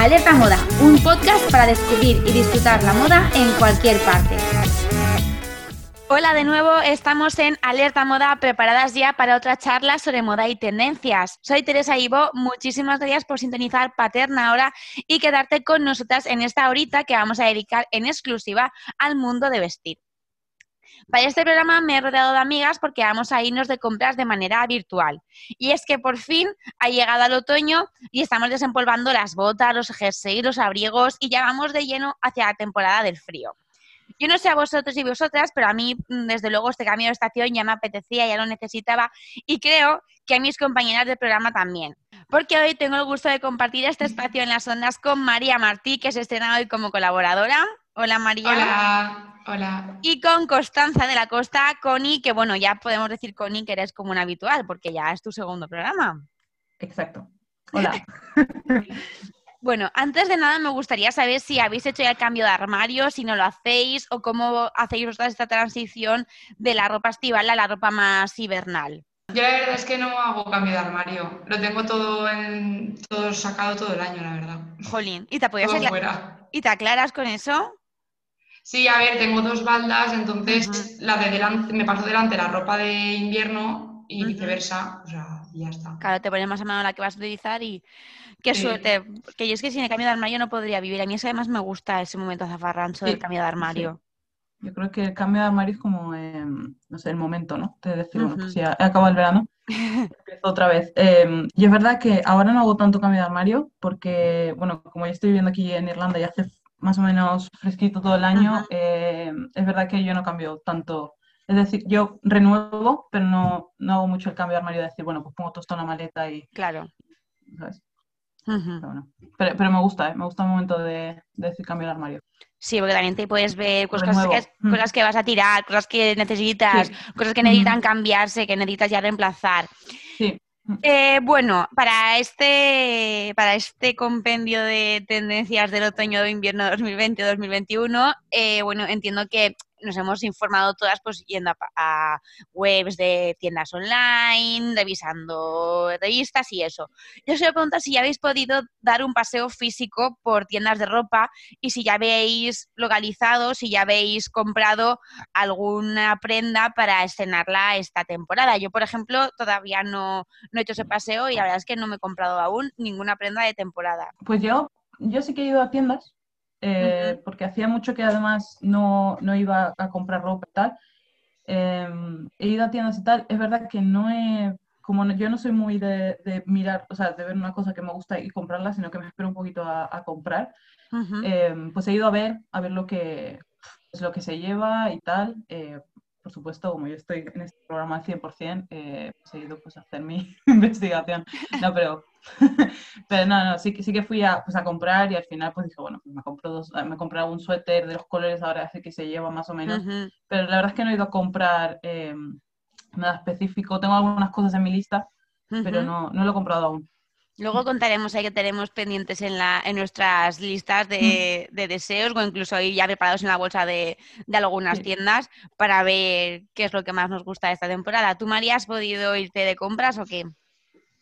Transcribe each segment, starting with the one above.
Alerta Moda, un podcast para descubrir y disfrutar la moda en cualquier parte. Hola de nuevo, estamos en Alerta Moda, preparadas ya para otra charla sobre moda y tendencias. Soy Teresa Ivo, muchísimas gracias por sintonizar Paterna ahora y quedarte con nosotras en esta horita que vamos a dedicar en exclusiva al mundo de vestir. Para este programa me he rodeado de amigas porque vamos a irnos de compras de manera virtual. Y es que por fin ha llegado el otoño y estamos desempolvando las botas, los jerseys, los abrigos y ya vamos de lleno hacia la temporada del frío. Yo no sé a vosotros y vosotras, pero a mí, mm, desde luego, este cambio de estación ya me apetecía, ya lo necesitaba y creo que a mis compañeras del programa también. Porque hoy tengo el gusto de compartir este espacio en las ondas con María Martí, que se estrena hoy como colaboradora. Hola María. Hola, hola. Y con Constanza de la Costa, Connie, que bueno, ya podemos decir Connie que eres como un habitual, porque ya es tu segundo programa. Exacto. Hola. Bueno, antes de nada me gustaría saber si habéis hecho ya el cambio de armario, si no lo hacéis o cómo hacéis vosotras esta transición de la ropa estival a la ropa más hibernal. Yo la verdad es que no hago cambio de armario. Lo tengo todo en todo sacado todo el año, la verdad. Jolín, ¿y te fuera. ¿Y te aclaras con eso? Sí, a ver, tengo dos baldas, entonces la de delante, me paso delante la ropa de invierno y viceversa. O sea, y ya está. Claro, te pones más a mano la que vas a utilizar y qué Sí. suerte. Que yo es que sin el cambio de armario no podría vivir. A mí es que además me gusta ese momento zafarrancho del cambio de armario. Yo creo que el cambio de armario es como, eh, no sé, el momento, ¿no? De decir, bueno, Ujú. pues ya he acabado el verano, empiezo otra vez. Eh, y es verdad que ahora no hago tanto cambio de armario porque, bueno, como ya estoy viviendo aquí en Irlanda y hace más o menos fresquito todo el año, eh, es verdad que yo no cambio tanto. Es decir, yo renuevo, pero no, no hago mucho el cambio de armario de decir, bueno, pues pongo todo esto en la maleta y, Claro. Pero, bueno. pero, pero me gusta, ¿eh? Me gusta el momento de, de decir cambio de armario. Sí, porque también te puedes ver cosas, Renuevo. que, Mm. cosas que vas a tirar, cosas que necesitas, Sí. cosas que necesitan cambiarse, que necesitas ya reemplazar. Sí. Eh, bueno, para este, para este compendio de tendencias del otoño de invierno 2020-2021, eh, bueno, entiendo que nos hemos informado todas pues yendo a, a webs de tiendas online, revisando revistas y eso. Yo os quiero preguntar si ya habéis podido dar un paseo físico por tiendas de ropa y si ya habéis localizado, si ya habéis comprado alguna prenda para estrenarla esta temporada. Yo, por ejemplo, todavía no, no he hecho ese paseo y la verdad es que no me he comprado aún ninguna prenda de temporada. Pues yo, yo sí que he ido a tiendas, eh, Ujú. porque hacía mucho que además no, no iba a comprar ropa y tal. Eh, he ido a tiendas y tal. Es verdad que no he, como no- yo no soy muy de, de mirar, o sea, de ver una cosa que me gusta y comprarla, sino que me espero un poquito a, a comprar. Ujú. Eh, pues he ido a ver, a ver lo que, pues, lo que se lleva y tal. Por supuesto, como yo estoy en este programa al 100%, eh, pues he ido pues, a hacer mi investigación. No, pero, pero no, no, sí, que- sí que fui a, pues, a comprar y al final pues dije, bueno, pues me compro dos, me compré un suéter de los colores ahora así que se lleva más o menos. Pero la verdad es que no he ido a comprar eh, nada específico. Tengo algunas cosas en mi lista, pero no, no lo he comprado aún. Luego contaremos ahí que tenemos pendientes en, la, en nuestras listas de, de deseos o incluso ahí ya preparados en la bolsa de, de algunas Sí. tiendas para ver qué es lo que más nos gusta de esta temporada. ¿Tú, María, has podido irte de compras o qué?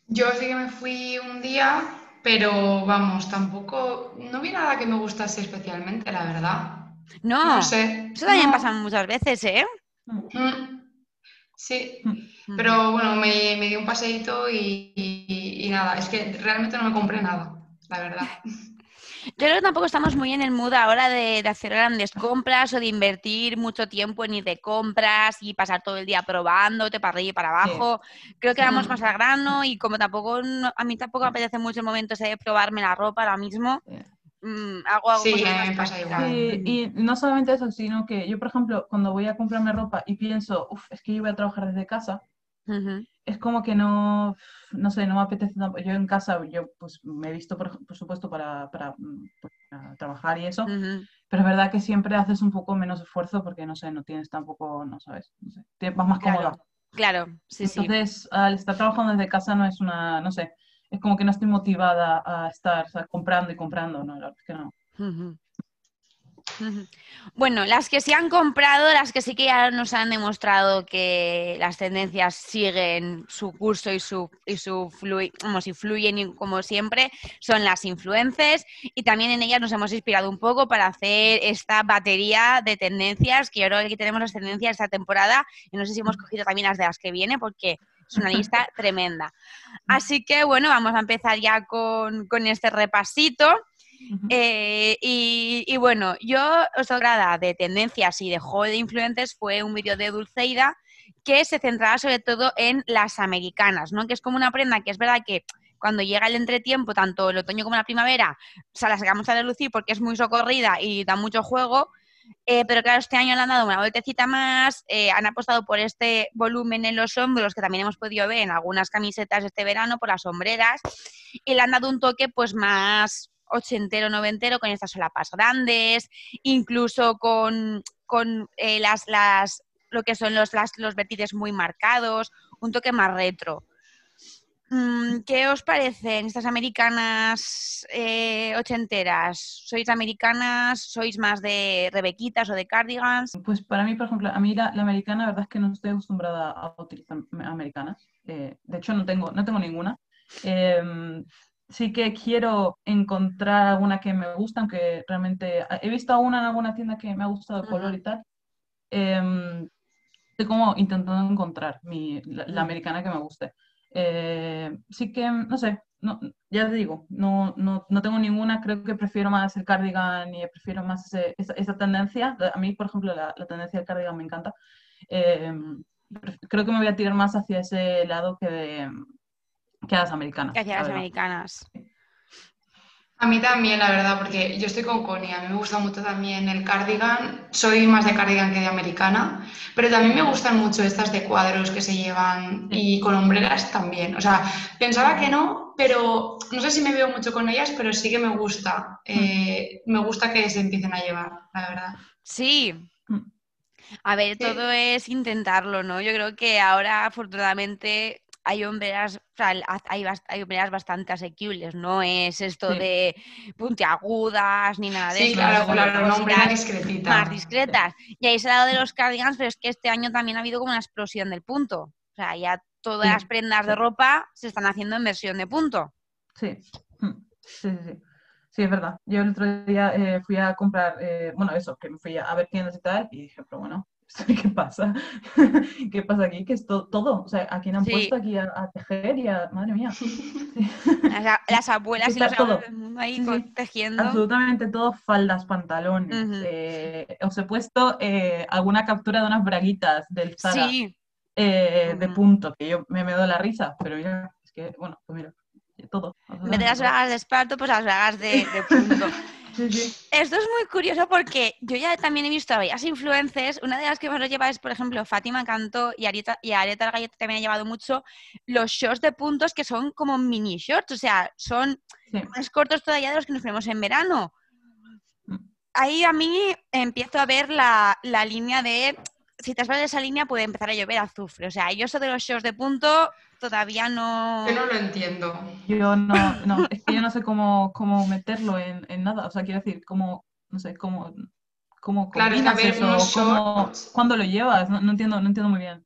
Yo sí que me fui un día, pero vamos, tampoco, no vi nada que me gustase especialmente, la verdad. No, No sé. eso también no. pasa muchas veces, ¿eh? Mm, Sí, Mm. pero bueno, me, me di un paseíto y, y- y nada, es que realmente no me compré nada, la verdad. Yo creo que tampoco estamos muy en el mood ahora de, de hacer grandes compras o de invertir mucho tiempo en ir de compras y pasar todo el día probándote para arriba y para abajo. Creo que vamos Mm. más al grano y como tampoco no- a mí tampoco me apetece mucho el momento ese de probarme la ropa ahora mismo, Eh, mm, hago, Sí, me pasa igual. Y no solamente eso, sino que yo, por ejemplo, cuando voy a comprarme ropa y pienso, uff, es que yo voy a trabajar desde casa, es como que no, no sé, no me apetece tampoco. Yo en casa, yo pues me he visto, por, supuesto, para, para, para trabajar y eso, pero es verdad que siempre haces un poco menos esfuerzo porque, no sé, no tienes tampoco, no sabes, no sé, vas más Claro, cómoda. Claro, sí, sí. Entonces, al estar trabajando desde casa no es una, no sé, es como que no estoy motivada a estar comprando y comprando, no, la que no. Bueno, las que sí han comprado, las que sí que ya nos han demostrado que las tendencias siguen su curso y su, y su como fluyen como siempre, son las influencers. Y también en ellas nos hemos inspirado un poco para hacer esta batería de tendencias, que yo creo que aquí tenemos las tendencias esta temporada. Y no sé si hemos cogido también las de las que viene porque es una lista tremenda. Así que bueno, vamos a empezar ya con, con este repasito. Eh, y, bueno, yo os agrada de tendencias y de juego de influencers fue un vídeo de Dulceida que se centraba sobre todo en las americanas, ¿no? Que es como una prenda que es verdad que cuando llega el entretiempo, tanto el otoño como la primavera, se la sacamos a relucir porque es muy socorrida y da mucho juego. Eh, pero claro, este año le han dado una vueltecita más, eh, han apostado por este volumen en los hombros que también hemos podido ver en algunas camisetas este verano, por las sombreras, y le han dado un toque pues más ochentero, noventero, con estas solapas grandes, incluso con, eh, las, las, lo que son los, las, los vértices muy marcados, un toque más retro. Mm, ¿Qué os parecen estas americanas eh, ochenteras? ¿Sois americanas? ¿Sois más de rebequitas o de cardigans? Pues para mí, por ejemplo, a mí la, americana, la verdad es que no estoy acostumbrada a utilizar americanas. Eh, de hecho, no tengo, no tengo ninguna. Em, sí que quiero encontrar alguna que me gusta, aunque realmente he visto una en alguna tienda que me ha gustado el color y tal. Eh, estoy como intentando encontrar mi, la, americana que me guste. Eh, sí que, no sé, no, ya te digo, no, no, no, tengo ninguna, creo que prefiero más el cardigan y prefiero más esa, tendencia. A mí, por ejemplo, la, tendencia del cardigan me encanta. Eh, creo que me voy a tirar más hacia ese lado que de, que a las americanas. Que las americanas. A mí también, la verdad, porque yo estoy con Connie, a mí me gusta mucho también el cardigan, soy más de cardigan que de americana, pero también me gustan mucho estas de cuadros que se llevan y con hombreras también. O sea, pensaba que no, pero no sé si me veo mucho con ellas, pero sí que me gusta. Eh, me gusta que se empiecen a llevar, la verdad. Sí. Mm. A ver, todo es intentarlo, ¿no? Yo creo que ahora, afortunadamente, hay hombreras, hay, hay hombreras bastante asequibles, no es esto de puntiagudas ni nada de sí, eso. claro, claro, una hombrera discretita. Más discretas. Y ahí se ha dado de los cardigans, pero es que este año también ha habido como una explosión del punto. O sea, ya todas las prendas de ropa se están haciendo en versión de punto. Sí, mm, sí, sí. Sí, es verdad. Yo el otro día eh, fui a comprar, eh, bueno, eso, que me fui a, ver tiendas y tal, y dije, pero bueno, ¿qué pasa? ¿Qué pasa aquí? Que es todo, o sea, ¿a quién han puesto aquí a, tejer y a, madre mía? Las, abuelas y los todo. ahí tejiendo. Absolutamente todo, faldas, pantalones. Eh, os he puesto eh, alguna captura de unas braguitas del Zara eh, de punto, que yo me, me doy la risa, pero ya, es que, bueno, pues mira, todo. En vez de las bragas de esparto, pues las bragas de, de punto. Esto es muy curioso porque yo ya también he visto a varias influencers. Una de las que más lo lleva es, por ejemplo, Fátima Cantó y Arieta, y Arieta Galleta también ha llevado mucho los shorts de puntos que son como mini shorts, o sea, son más cortos todavía de los que nos ponemos en verano. Ahí a mí empiezo a ver la, la línea de si te vas de esa línea puede empezar a llover azufre. O sea, yo eso de los shows de punto todavía no... Yo no lo entiendo. Yo no, no es que yo no sé cómo, cómo meterlo en, en, nada. O sea, quiero decir, cómo, no sé, cómo, cómo claro, eso, ¿cuándo lo llevas? No, entiendo, no entiendo muy bien.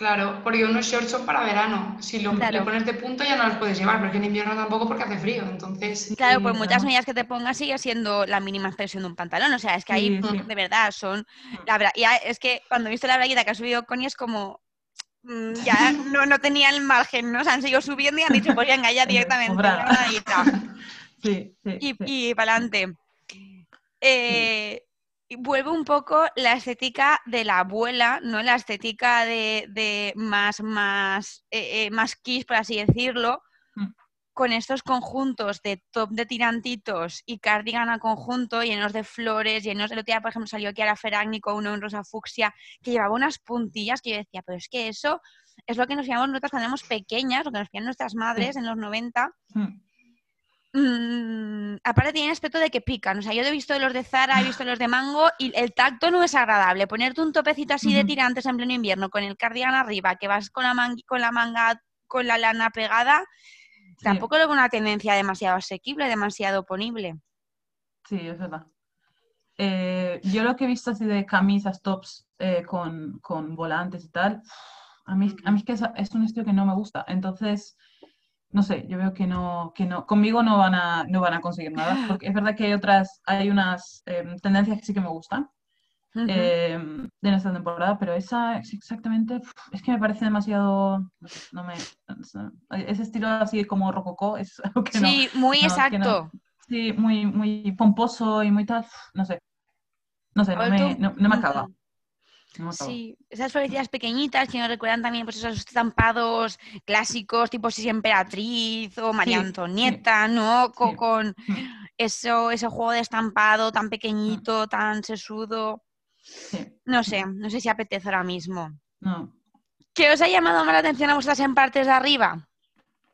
Claro, porque unos shorts son para verano. Si lo, le pones de punto ya no los puedes llevar, porque en invierno tampoco porque hace frío. Entonces. Claro, pues muchas medidas que te pongas sigue siendo la mínima expresión de un pantalón. O sea, es que ahí de verdad son. La verdad, ya es que cuando he visto la braguita que ha subido Connie es como. Mm, ya no, no tenía el margen, ¿no? Se han seguido subiendo y han dicho, pues venga, ya directamente. sí, sí, y, y para adelante. Eh, vuelve un poco la estética de la abuela, ¿no? La estética de, más, más, eh, eh, más kiss, por así decirlo. Con estos conjuntos de top de tirantitos y cardigan a conjunto, llenos de flores, llenos de lo por ejemplo, salió aquí a la Feragni con uno en rosa fucsia, que llevaba unas puntillas que yo decía, pero es que eso es lo que nos llamamos nosotras cuando éramos pequeñas, lo que nos hacían nuestras madres en los 90. Mm, aparte tiene aspecto de que pican. O sea, yo he visto los de Zara, he visto los de Mango y el tacto no es agradable. Ponerte un topecito así de tirantes en pleno invierno con el cardigan arriba, que vas con la, con la manga, con la lana pegada, tampoco es una tendencia demasiado asequible, demasiado ponible. Sí, es verdad. eh, yo lo que he visto así de camisas, tops eh, con, con, volantes y tal, a mí, a mí es que es, es, un estilo que no me gusta. Entonces, no sé, yo veo que no, que no, conmigo no van a, no van a conseguir nada, porque es verdad que hay otras, hay unas em, tendencias que sí que me gustan. Em, de nuestra temporada, pero esa exactamente es que me parece demasiado no me, ese estilo así como rococó es que sí, muy exacto sí, muy, muy pomposo y muy tal, no sé no sé, no me, no, me acaba Sí, esas florecillas pequeñitas que nos recuerdan también pues esos estampados clásicos tipo si emperatriz o María Antonieta, ¿no? Con, mm. eso, ese juego de estampado tan pequeñito, tan sesudo. No sé, no sé si apetece ahora mismo. No. ¿Qué os ha llamado más la atención a vosotras en partes de arriba?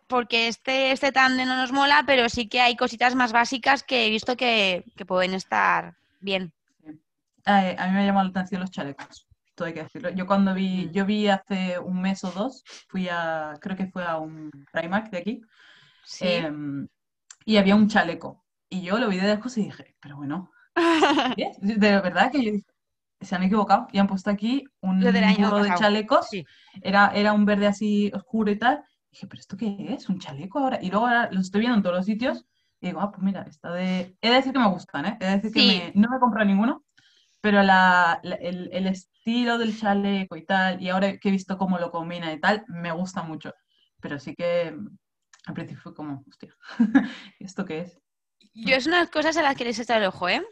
Porque este, este tándem no nos mola, pero sí que hay cositas más básicas que he visto que, pueden estar bien. a mí me ha llamado la atención los chalecos, todo hay que decirlo. Yo cuando vi, mm. yo vi hace un mes o dos, fui a, creo que fue a un Primark de aquí, em, y había un chaleco. Y yo lo vi de lejos y dije, pero bueno, de verdad que yo dije, se han equivocado y han puesto aquí un burro de chalecos. Era, era un verde así oscuro y tal. dije, ¿pero esto qué es? ¿Un chaleco ahora? Y luego ahora lo estoy viendo en todos los sitios. Y digo, ah, pues mira, está de. He de decir que me gustan, ¿eh? He de decir que no me compro ninguno, pero la, el, el, estilo del chaleco y tal, y ahora que he visto cómo lo combina y tal, me gusta mucho. Pero sí que al principio fue como, hostia, ¿esto qué es? Yo es una cosas a las que les está el ojo, ¿eh?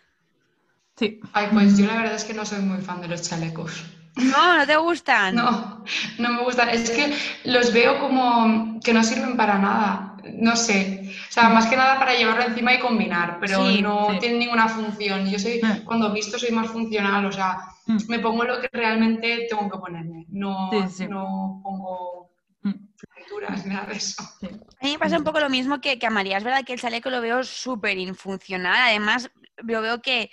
Sí. Ay, pues yo la verdad es que no soy muy fan de los chalecos. No, no te gustan. No, no me gustan. Es que los veo como que no sirven para nada. No sé. O sea, más que nada para llevarlo encima y combinar, pero no tienen ninguna función. Yo soy, mm. cuando visto, soy más funcional. O sea, mm. me pongo lo que realmente tengo que ponerme. No, no pongo mm. florituras, nada de eso. A mí me pasa un poco lo mismo que, que, a María. Es verdad que el chaleco lo veo súper infuncional. Además, yo veo que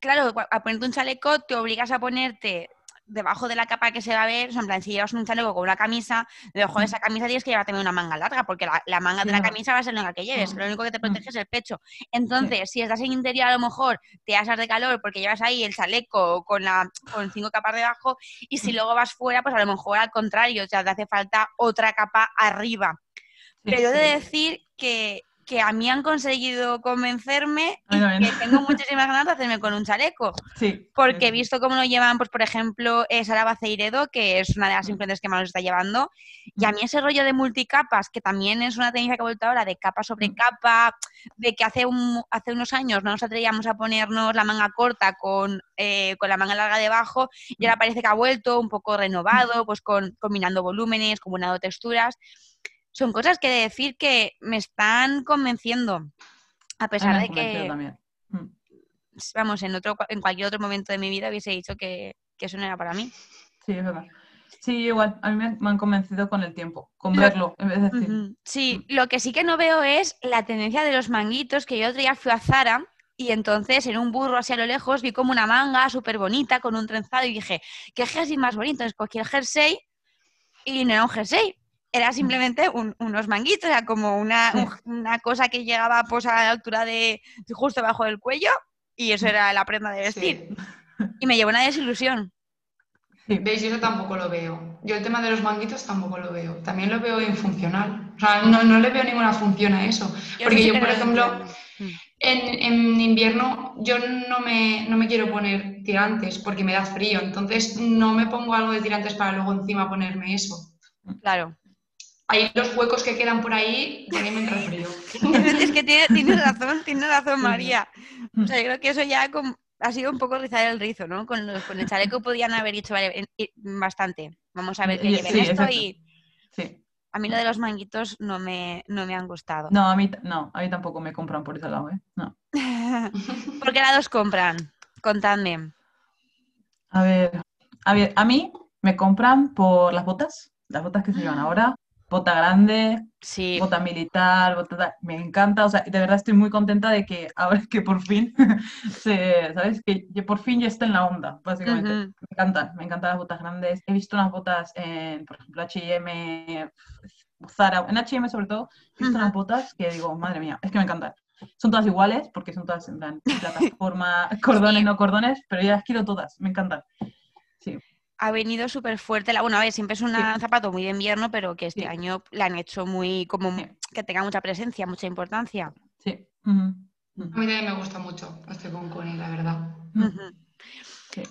claro, a ponerte un chaleco te obligas a ponerte debajo de la capa que se va a ver, o sea, en plan, si llevas un chaleco con una camisa, debajo de esa camisa tienes que llevar también una manga larga, porque la, manga de la camisa va a ser la que lleves, lo único que te protege es el pecho. Entonces, si estás en interior, a lo mejor te asas de calor porque llevas ahí el chaleco con, la, con cinco capas debajo, y si luego vas fuera, pues a lo mejor al contrario, o sea, te hace falta otra capa arriba. Pero he de decir que que a mí han conseguido convencerme y que tengo muchísimas ganas de hacerme con un chaleco. Sí. Porque he visto cómo lo llevan, pues por ejemplo, Sara Baceiredo, que es una de las influencers que más lo está llevando. Y a mí ese rollo de multicapas, que también es una tendencia que ha vuelto ahora, de capa sobre capa, de que hace, un, hace unos años no nos atrevíamos a ponernos la manga corta con, eh, con la manga larga debajo, y ahora parece que ha vuelto un poco renovado, pues con, combinando volúmenes, combinando texturas son cosas que decir que me están convenciendo, a pesar de que, mm. vamos, en, otro, en cualquier otro momento de mi vida hubiese dicho que, eso no era para mí. Sí, es verdad. Sí, igual, a mí me, han convencido con el tiempo, con verlo, en vez de decir. Sí, mm. lo que sí que no veo es la tendencia de los manguitos, que yo otro día fui a Zara y entonces en un burro así a lo lejos vi como una manga súper bonita con un trenzado y dije, ¿qué jersey más bonito? Entonces cogí el jersey y no era un jersey, era simplemente unos manguitos, era como una, una, cosa que llegaba pues, a la altura de justo debajo del cuello y eso era la prenda de vestir. Y me llevó una desilusión. ¿Veis? Yo eso tampoco lo veo. Yo el tema de los manguitos tampoco lo veo. También lo veo infuncional. O sea, no, no le veo ninguna función a eso. Porque yo, por ejemplo, en, en, invierno yo no me, no me quiero poner tirantes porque me da frío. Entonces no me pongo algo de tirantes para luego encima ponerme eso. Claro ahí los huecos que quedan por ahí, ya me entra frío. es que tienes razón, tienes razón, María. O sea, yo creo que eso ya ha sido un poco rizar el rizo, ¿no? Con, el chaleco podían haber hecho bastante. Vamos a ver qué lleven esto y... Sí. A mí lo de los manguitos no me, no me han gustado. No, a mí, no, a mí tampoco me compran por ese lado, ¿eh? No. ¿Por qué lados compran? Contadme. A ver, a ver, a mí me compran por las botas, las botas que se llevan ahora, bota grande, sí. bota militar, bota, me encanta, o sea, de verdad estoy muy contenta de que ahora que por fin, se, ¿sabes? Que, por fin ya está en la onda, básicamente. Me encantan, me encantan las botas grandes. He visto unas botas en, por ejemplo, H&M, Zara, en H&M sobre todo, he visto unas botas que digo, madre mía, es que me encantan. Son todas iguales, porque son todas en plan plataforma, cordones, no cordones, pero ya las quiero todas, me encantan. Ha venido súper fuerte. La, bueno, a ver, siempre es un zapato muy de invierno, pero que este año la han hecho muy, como que tenga mucha presencia, mucha importancia. Sí. A mí también me gusta mucho, estoy con Connie, la verdad.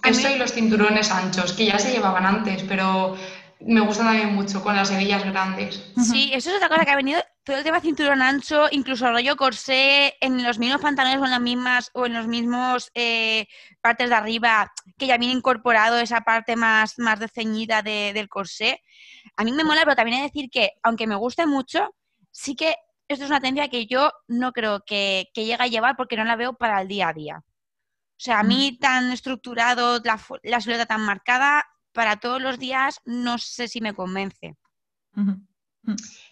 Eso y los cinturones anchos, que ya se llevaban antes, pero me gustan también mucho, con las hebillas grandes. Sí, eso es otra cosa que ha venido todo el tema cinturón ancho, incluso rollo corsé, en los mismos pantalones o en las mismas, o en los mismos eh, partes de arriba, que ya viene incorporado esa parte más, más de ceñida del corsé. A mí me mola, pero también he de decir que, aunque me guste mucho, sí que esto es una tendencia que yo no creo que, que llegue a llevar porque no la veo para el día a día. O sea, a mí tan estructurado, la, la silueta tan marcada, para todos los días no sé si me convence.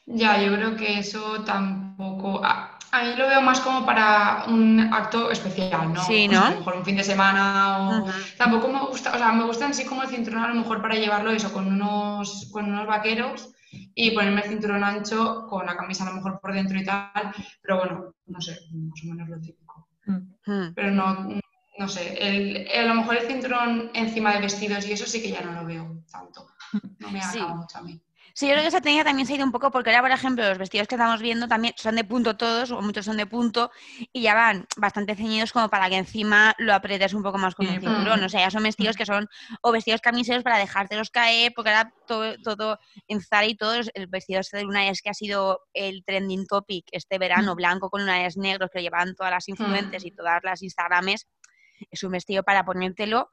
Ya, yo creo que eso tampoco. A, mí lo veo más como para un acto especial, ¿no? Sí, ¿no? a lo mejor un fin de semana o. Tampoco me gusta, o sea, me gustan así como el cinturón a lo mejor para llevarlo eso con unos, con unos vaqueros y ponerme el cinturón ancho con la camisa a lo mejor por dentro y tal, pero bueno, no sé, más o menos lo típico. Pero no, no sé, el, a lo mejor el cinturón encima de vestidos y eso sí que ya no lo veo tanto. No me ha sí. mucho a mí. Sí, yo creo que esa tendencia también se ha ido un poco porque ahora, por ejemplo, los vestidos que estamos viendo también son de punto todos, o muchos son de punto, y ya van bastante ceñidos como para que encima lo aprietes un poco más con un cinturón. O sea, ya son vestidos que son, o vestidos camiseros para dejártelos caer, porque ahora todo, todo en Zara y todo, el vestido este de lunares que ha sido el trending topic este verano, blanco con lunares negros que lo llevan todas las influencers y todas las Instagrames, es un vestido para ponértelo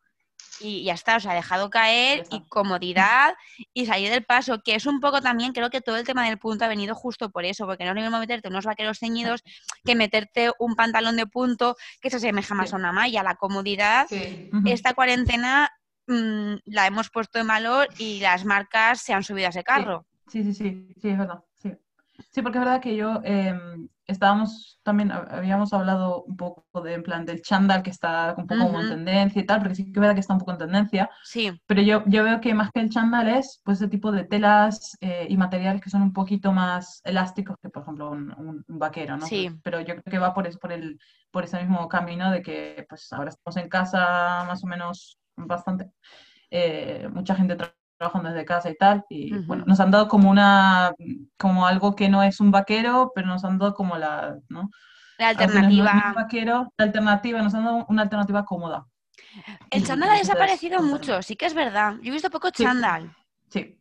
y ya está, o sea, dejado caer y comodidad y salir del paso, que es un poco también, creo que todo el tema del punto ha venido justo por eso, porque no es lo mismo meterte unos vaqueros ceñidos que meterte un pantalón de punto que se asemeja más a una malla. La comodidad, esta cuarentena mm, la hemos puesto en valor y las marcas se han subido a ese carro. Sí, sí, sí, sí, es verdad. Sí, sí porque es verdad que yo em, estábamos también, habíamos hablado un poco de, en plan, del chándal que está un poco como en tendencia y tal, porque sí que es verdad que está un poco en tendencia. Sí. Pero yo, yo veo que más que el chándal es pues ese tipo de telas eh, y materiales que son un poquito más elásticos que, por ejemplo, un, vaquero, ¿no? Sí. Pero yo creo que va por, por, el, por ese mismo camino de que pues ahora estamos en casa más o menos bastante. Eh, mucha gente trabajando desde casa y tal, y bueno, nos han dado como una, como algo que no es un vaquero, pero nos han dado como la, ¿no? La alternativa. vaquero, la alternativa, nos han dado una alternativa cómoda. El chándal ha desaparecido mucho, sí que es verdad. Yo he visto poco chándal. sí.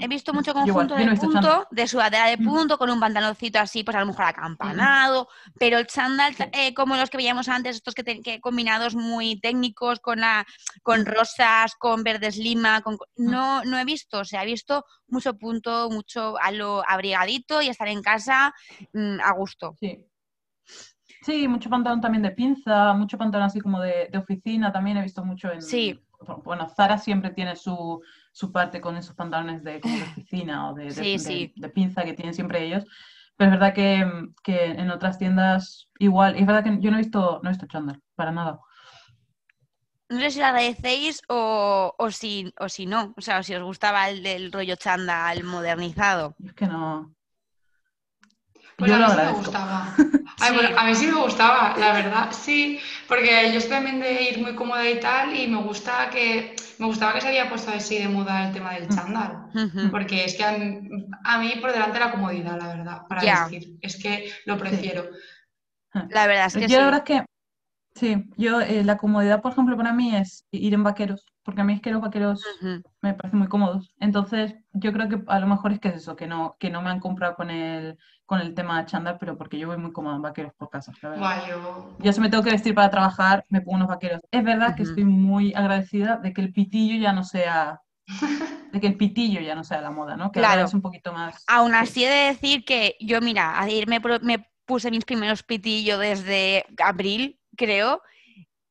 He visto mucho conjunto de punto, de sudadera de punto, con un pantaloncito así, pues a lo mejor acampanado, pero el chándal, eh, como los que veíamos antes, estos que, combinados muy técnicos, con la, con rosas, con verdes lima, con, no, no he visto, o sea, he visto mucho punto, mucho a lo abrigadito y estar en casa mm, a gusto. Sí. Sí, mucho pantalón también de pinza, mucho pantalón así como de, de oficina, también he visto mucho en... Sí. Bueno, Zara siempre tiene su, su parte con esos pantalones de, oficina o de, de, pinza que tienen siempre ellos. Pero es verdad que, que, en otras tiendas igual, y es verdad que yo no he visto, no he visto chándal, para nada. No sé si lo agradecéis o, o, si, o si no, o sea, si os gustaba el del rollo chándal modernizado. Es que no. Pues a mí sí me gustaba. a mí sí me gustaba, la verdad, sí, porque yo estoy también de ir muy cómoda y tal, y me gusta que me gustaba que se había puesto así de moda el tema del chándal, porque es que a mí, por delante la comodidad, la verdad, para decir, es que lo prefiero. La verdad es que yo la verdad es que sí, yo eh, la comodidad, por ejemplo, para mí es ir en vaqueros, porque a mí es que los vaqueros me parecen muy cómodos. Entonces, yo creo que a lo mejor es que es eso, que no, que no me han comprado con el, con el tema de chándal, pero porque yo voy muy cómoda en vaqueros por casa. yo... yo si me tengo que vestir para trabajar, me pongo unos vaqueros. Es verdad que estoy muy agradecida de que el pitillo ya no sea de que el pitillo ya no sea la moda, ¿no? Que claro. es un poquito más. Aún así he de decir que yo, mira, ayer me, me puse mis primeros pitillos desde abril, creo,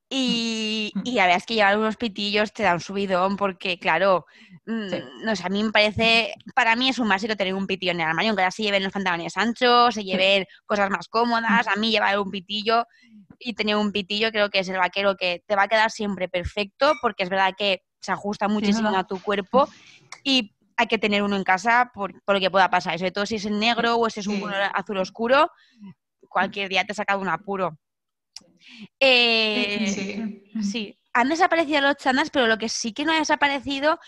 y, mm. y la verdad es que llevar unos pitillos te da un subidón porque, claro, mm, no sé, a mí me parece, para mí es un básico tener un pitillo en el armario, aunque ahora se lleven los pantalones anchos, se lleven cosas más cómodas, a mí llevar un pitillo y tener un pitillo creo que es el vaquero que te va a quedar siempre perfecto porque es verdad que se ajusta muchísimo a tu cuerpo y hay que tener uno en casa por, por, lo que pueda pasar, sobre todo si es en negro o si es un color azul oscuro, cualquier día te saca un apuro. Eh, Sí. Sí, han desaparecido los chandas, pero lo que sí que no ha desaparecido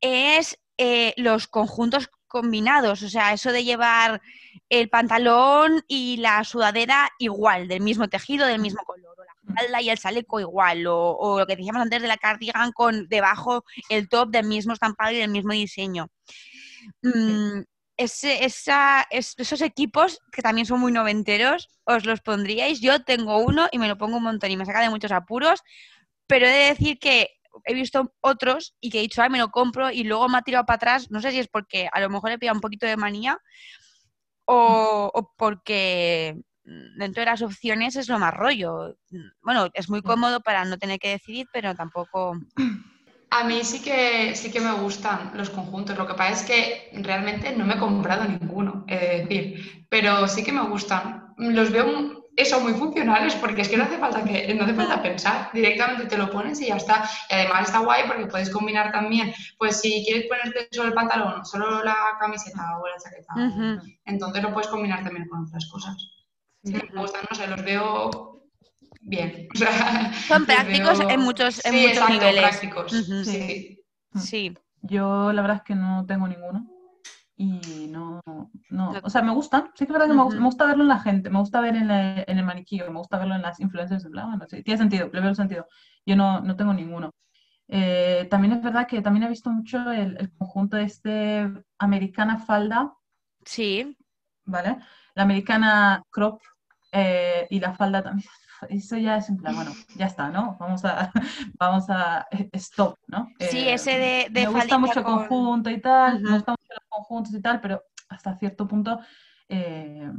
es eh, los conjuntos combinados, o sea, eso de llevar el pantalón y la sudadera igual, del mismo tejido, del mismo color, o la falda y el chaleco igual, o, o lo que decíamos antes de la cardigan con debajo el top del mismo estampado y del mismo diseño. Mm, ese- esa- es- esos equipos, que también son muy noventeros, os los pondríais. Yo tengo uno y me lo pongo un montón y me saca de muchos apuros, pero he de decir que he visto otros y que he dicho, ay, me lo compro y luego me ha tirado para atrás. No sé si es porque a lo mejor he pillado un poquito de manía o, o porque mm, dentro de las opciones es lo más rollo. Mm, Bueno, es muy cómodo para no tener que decidir, pero tampoco... A mí sí que, sí que me gustan los conjuntos. Lo que pasa es que realmente no me he comprado ninguno, he de decir. Pero sí que me gustan. Los veo eso muy funcionales porque es que no hace falta que no hace falta pensar. Directamente te lo pones y ya está. Y además está guay porque puedes combinar también. Pues si quieres ponerte solo el pantalón, solo la camiseta o la chaqueta. Entonces lo puedes combinar también con otras cosas. Sí, me gustan, no sé, los veo bien. O sea, Son prácticos veo- en muchos, en Sí, muchos exacto, niveles. prácticos. Sí. Sí. Yo la verdad es que no tengo ninguno y no, no, o sea, me gustan, sí que es verdad que me, gu- Ujú. me gusta verlo en la gente, me gusta ver en, la- en el maniquí, me gusta verlo en las bueno, sí, tiene sentido, le veo el sentido. Yo no, no tengo ninguno. Eh, también es verdad que también he visto mucho el, el conjunto este americana falda, Sí. ¿vale? La americana crop eh, y la falda también. Eso ya es en plan, bueno, ya está, ¿no? Vamos a, vamos a, eh, stop, ¿no? Sí, Eh, ese de, de me gusta mucho el con- conjunto y tal, Ujú. me gustan mucho los conjuntos y tal, pero hasta cierto punto eh,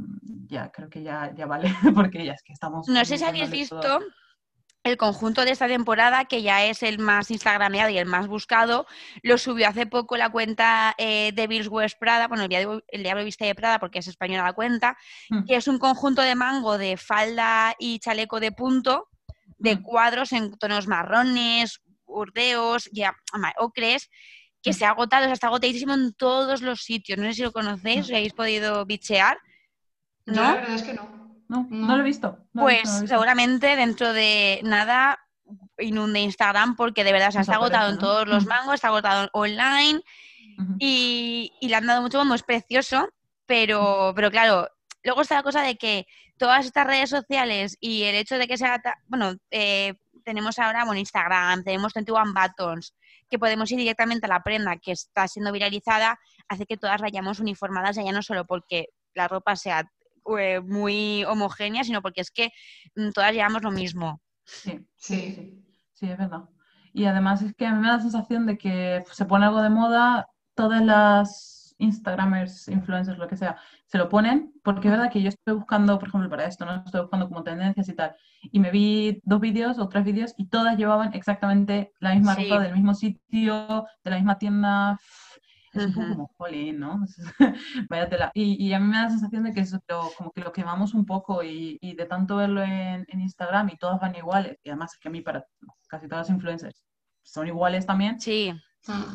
ya creo que ya, ya vale, porque ya es que estamos... No sé si habéis visto todo. El conjunto de esta temporada, que ya es el más instagrameado y el más buscado, lo subió hace poco la cuenta eh, de Bills West Prada, bueno, el Diablo, el Diablo Viste de Prada, porque es española la cuenta, Mm. que es un conjunto de mango de falda y chaleco de punto, de Mm. cuadros en tonos marrones, burdeos, ya, ama- ocres, que Mm. se ha agotado, o sea, está agotadísimo en todos los sitios. No sé si lo conocéis, Mm. si habéis podido bichear. Yo ¿No? la verdad es que no. No, no, lo he visto. no lo he visto, Pues no lo he visto. seguramente dentro de nada inunde Instagram porque de verdad o sea, está agotado en todos los mangos, está agotado online y, y le han dado mucho bombo, es precioso, pero, pero claro, luego está la cosa de que todas estas redes sociales y el hecho de que sea, bueno, eh, tenemos ahora bueno, Instagram, tenemos 21 Buttons, que podemos ir directamente a la prenda que está siendo viralizada, hace que todas vayamos uniformadas, ya no solo porque la ropa sea eh, muy homogénea, sino porque es que mm, todas llevamos lo mismo. Sí, Sí. sí, sí, sí, es verdad. Y además es que a mí me da la sensación de que se pone algo de moda, todas las Instagramers, influencers, lo que sea, se lo ponen, porque es verdad que yo estoy buscando, por ejemplo, para esto, ¿no? Estoy buscando como tendencias y tal, y me vi dos vídeos o tres vídeos y todas llevaban exactamente la misma Sí. ropa del mismo sitio, de la misma tienda. Es un poco como, jolín, ¿no? Y, y a mí me da la sensación de que eso, lo- como que lo quemamos un poco y, y de tanto verlo en, en Instagram y todas van iguales, y además es que a mí para casi todas las influencers son iguales también, Sí,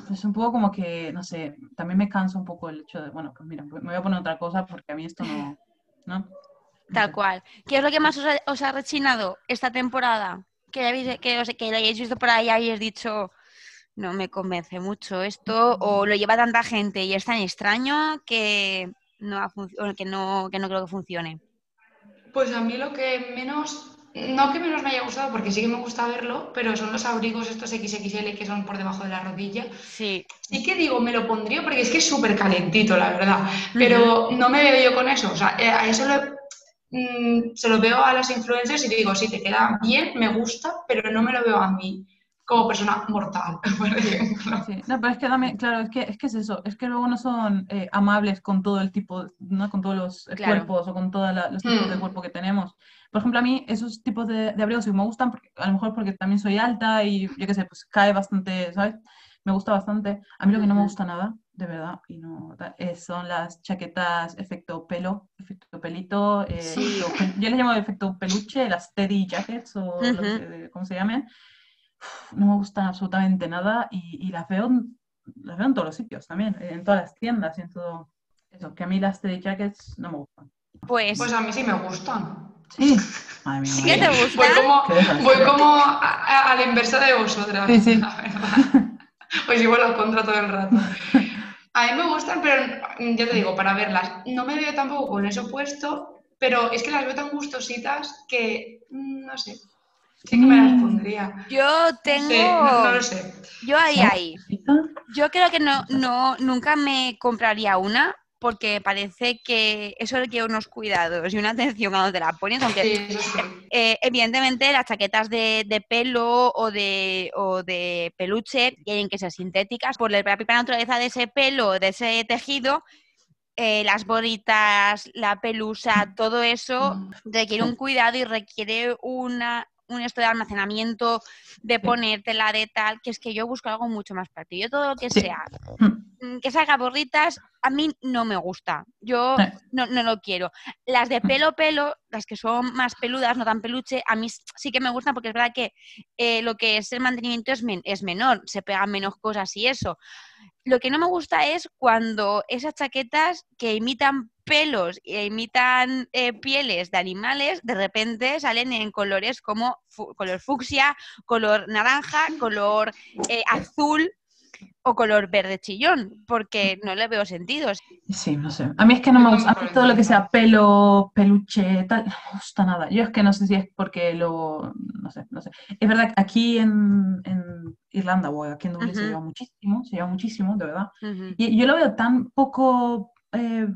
pues un poco como que, no sé, también me cansa un poco el hecho de, bueno, pues mira, me voy a poner otra cosa porque a mí esto no, tal cual. ¿Qué es lo que más os ha, os ha rechinado esta temporada? Que, habéis, que, os- que lo hayáis visto por ahí y hayáis dicho, no me convence mucho esto, o lo lleva tanta gente y es tan extraño que no, que no, que no creo que funcione. Pues a mí lo que menos, no que menos me haya gustado, porque sí que me gusta verlo, pero son los abrigos estos XXL que son por debajo de la rodilla. Sí, Sí que digo, me lo pondría porque es que es súper calentito, la verdad. Pero no me veo yo con eso. O sea, eh, a eso lo- mm, se lo veo a las influencers y digo, sí, te queda bien, me gusta, pero no me lo veo a mí como persona mortal, por ejemplo. Sí, no, pero es que también, claro, es que, es que es eso, es que luego no son eh, amables con todo el tipo, ¿no? Con todos los Claro. cuerpos o con todos los tipos de Mm. cuerpo que tenemos. Por ejemplo, a mí esos tipos de, de abrigos sí me gustan, porque, a lo mejor porque también soy alta y yo qué sé, pues cae bastante, ¿sabes? Me gusta bastante. A mí lo que no me gusta nada, de verdad, y no, eh, son las chaquetas efecto pelo, efecto pelito, eh, Sí. efecto yo les llamo efecto peluche, las teddy jackets o lo Ujú. que- como se llamen no me gustan absolutamente nada y, y las veo, en- las veo en todos los sitios también, en todas las tiendas y en todo eso, que a mí las Teddy Jackets no me gustan. Pues, Pues a mí sí me gustan. Sí. Madre mía, ¿Sí que te gusta? Voy como, voy como a, a- a la inversa de vosotras. Sí, sí. la verdad. Pues llevo la contra todo el rato. A mí me gustan, pero ya te digo, para verlas. No me veo tampoco con eso puesto, pero es que las veo tan gustositas que, mm, no sé, sí que me las Mm. pondría. yo tengo... sé, no, no lo sé. Yo ahí, ahí. Yo creo que no, no, nunca me compraría una porque parece que eso requiere unos cuidados y una atención cuando te la pones, aunque Sí, eso sí. eh, evidentemente las chaquetas de, de pelo o de, o de peluche tienen que ser sintéticas por la propia naturaleza de ese pelo, de ese tejido. eh, las bolitas, la pelusa, todo eso Mm. requiere un cuidado y requiere una, un esto de almacenamiento, de ponértela, de tal, que es que yo busco algo mucho más práctico. Yo todo lo que Sí. sea Mm. mm, que salga borritas, a mí no me gusta. Yo no, no lo quiero. Las de pelo pelo, las que son más peludas, no tan peluche, a mí sí que me gustan porque es verdad que eh, lo que es el mantenimiento es, men- es menor, se pegan menos cosas y eso. Lo que no me gusta es cuando esas chaquetas que imitan pelos e imitan eh, pieles de animales, de repente salen en colores como color fucsia, color naranja, color eh, azul o color verde chillón, porque no le veo sentido. Sí, no sé. A mí es que no me gusta. A mí todo lo que sea pelo, peluche, tal, no me gusta nada. Yo es que no sé si es porque lo. No sé, no sé. Es verdad que aquí en, en Irlanda o aquí en Dublín se lleva muchísimo, se lleva muchísimo, de verdad. Y yo lo veo tan poco. eh,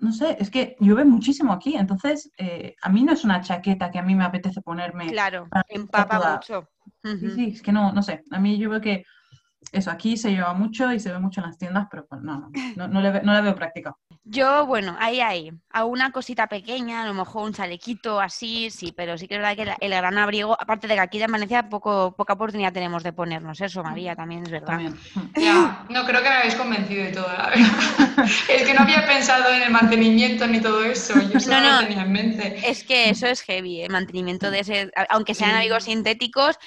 no sé, es que llueve muchísimo aquí. Entonces, eh, a mí no es una chaqueta que a mí me apetece ponerme. Claro, empapa toda- mucho. Sí, sí, es que no, no sé. A mí yo veo que eso aquí se lleva mucho y se ve mucho en las tiendas, pero pues, no, no, no, no le, ve- no la veo práctica. Yo, bueno, ahí, ahí, a una cosita pequeña, a lo mejor un chalequito así, sí, pero sí que es verdad que el gran abrigo, aparte de que aquí en Valencia poco, poca oportunidad tenemos de ponernos eso, María, también es verdad. También. Ya, no creo que me habéis convencido de todo, la verdad. Es que no había pensado en el mantenimiento ni todo eso, yo solo No, no. lo tenía en mente. Es que eso es heavy, el mantenimiento de ese, aunque sean abrigos sintéticos,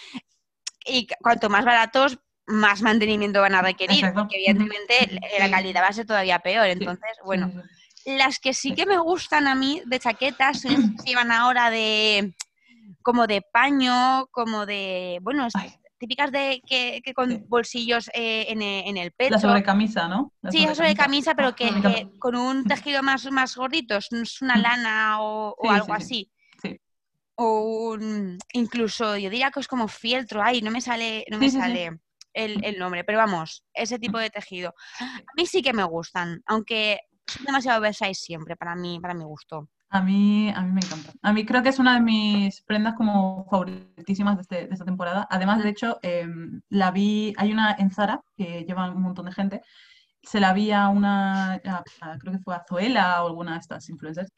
y cu- cuanto más baratos, más mantenimiento van a requerir, Exacto. porque evidentemente la calidad va a ser todavía peor. Entonces, bueno. Las que sí que me gustan a mí de chaquetas son esas que llevan ahora de como de paño, como de, bueno, Ay. típicas de que, que con Sí. bolsillos eh, en, en el pecho. La sobrecamisa, ¿no? La Sí, esa sobrecamisa, pero que, Ah, que con un tejido más, más gordito, es una lana o, o Sí, algo sí, sí. así. Sí. O un, incluso, yo diría que es como fieltro, ay, no me sale, no me sale el, el nombre, pero vamos, ese tipo de tejido. A mí sí que me gustan, aunque son demasiado oversize siempre para mí, para mi gusto. A mí, a mí me encanta. A mí creo que es una de mis prendas como favoritísimas de, este- de esta temporada. Además, de hecho, em, la vi, hay una en Zara que lleva un montón de gente. Se la vi a una, creo que fue a Zoela o alguna de estas influencers.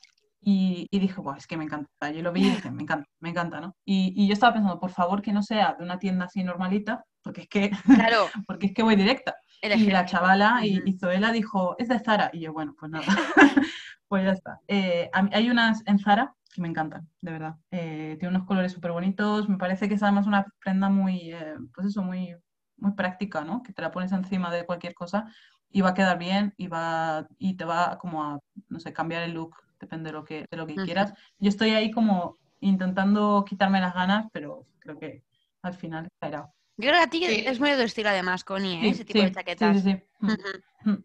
Y, y dije, "Buah, es que me encanta. Yo lo vi y dije, me encanta, me encanta, ¿no? Y, y yo estaba pensando, por favor, que no sea de una tienda así normalita, porque es que, Claro, porque es que voy directa. Y la chavala y, Zoela dijo, es de Zara. Y yo, bueno, pues nada, pues ya está. Eh, hay unas en Zara que me encantan, de verdad. Eh, tiene unos colores súper bonitos. Me parece que es además una prenda muy, eh, pues eso, muy, muy práctica, ¿no? Que te la pones encima de cualquier cosa y va a quedar bien y, va, y te va como a, no sé, cambiar el look, depende de lo que, de lo que quieras. Yo estoy ahí como intentando quitarme las ganas, pero creo que al final caerá. Yo creo que a ti Sí. es muy de tu estilo además, Connie, ¿eh? Sí, ese tipo sí, de chaquetas. Sí, sí, sí. Mm, mm.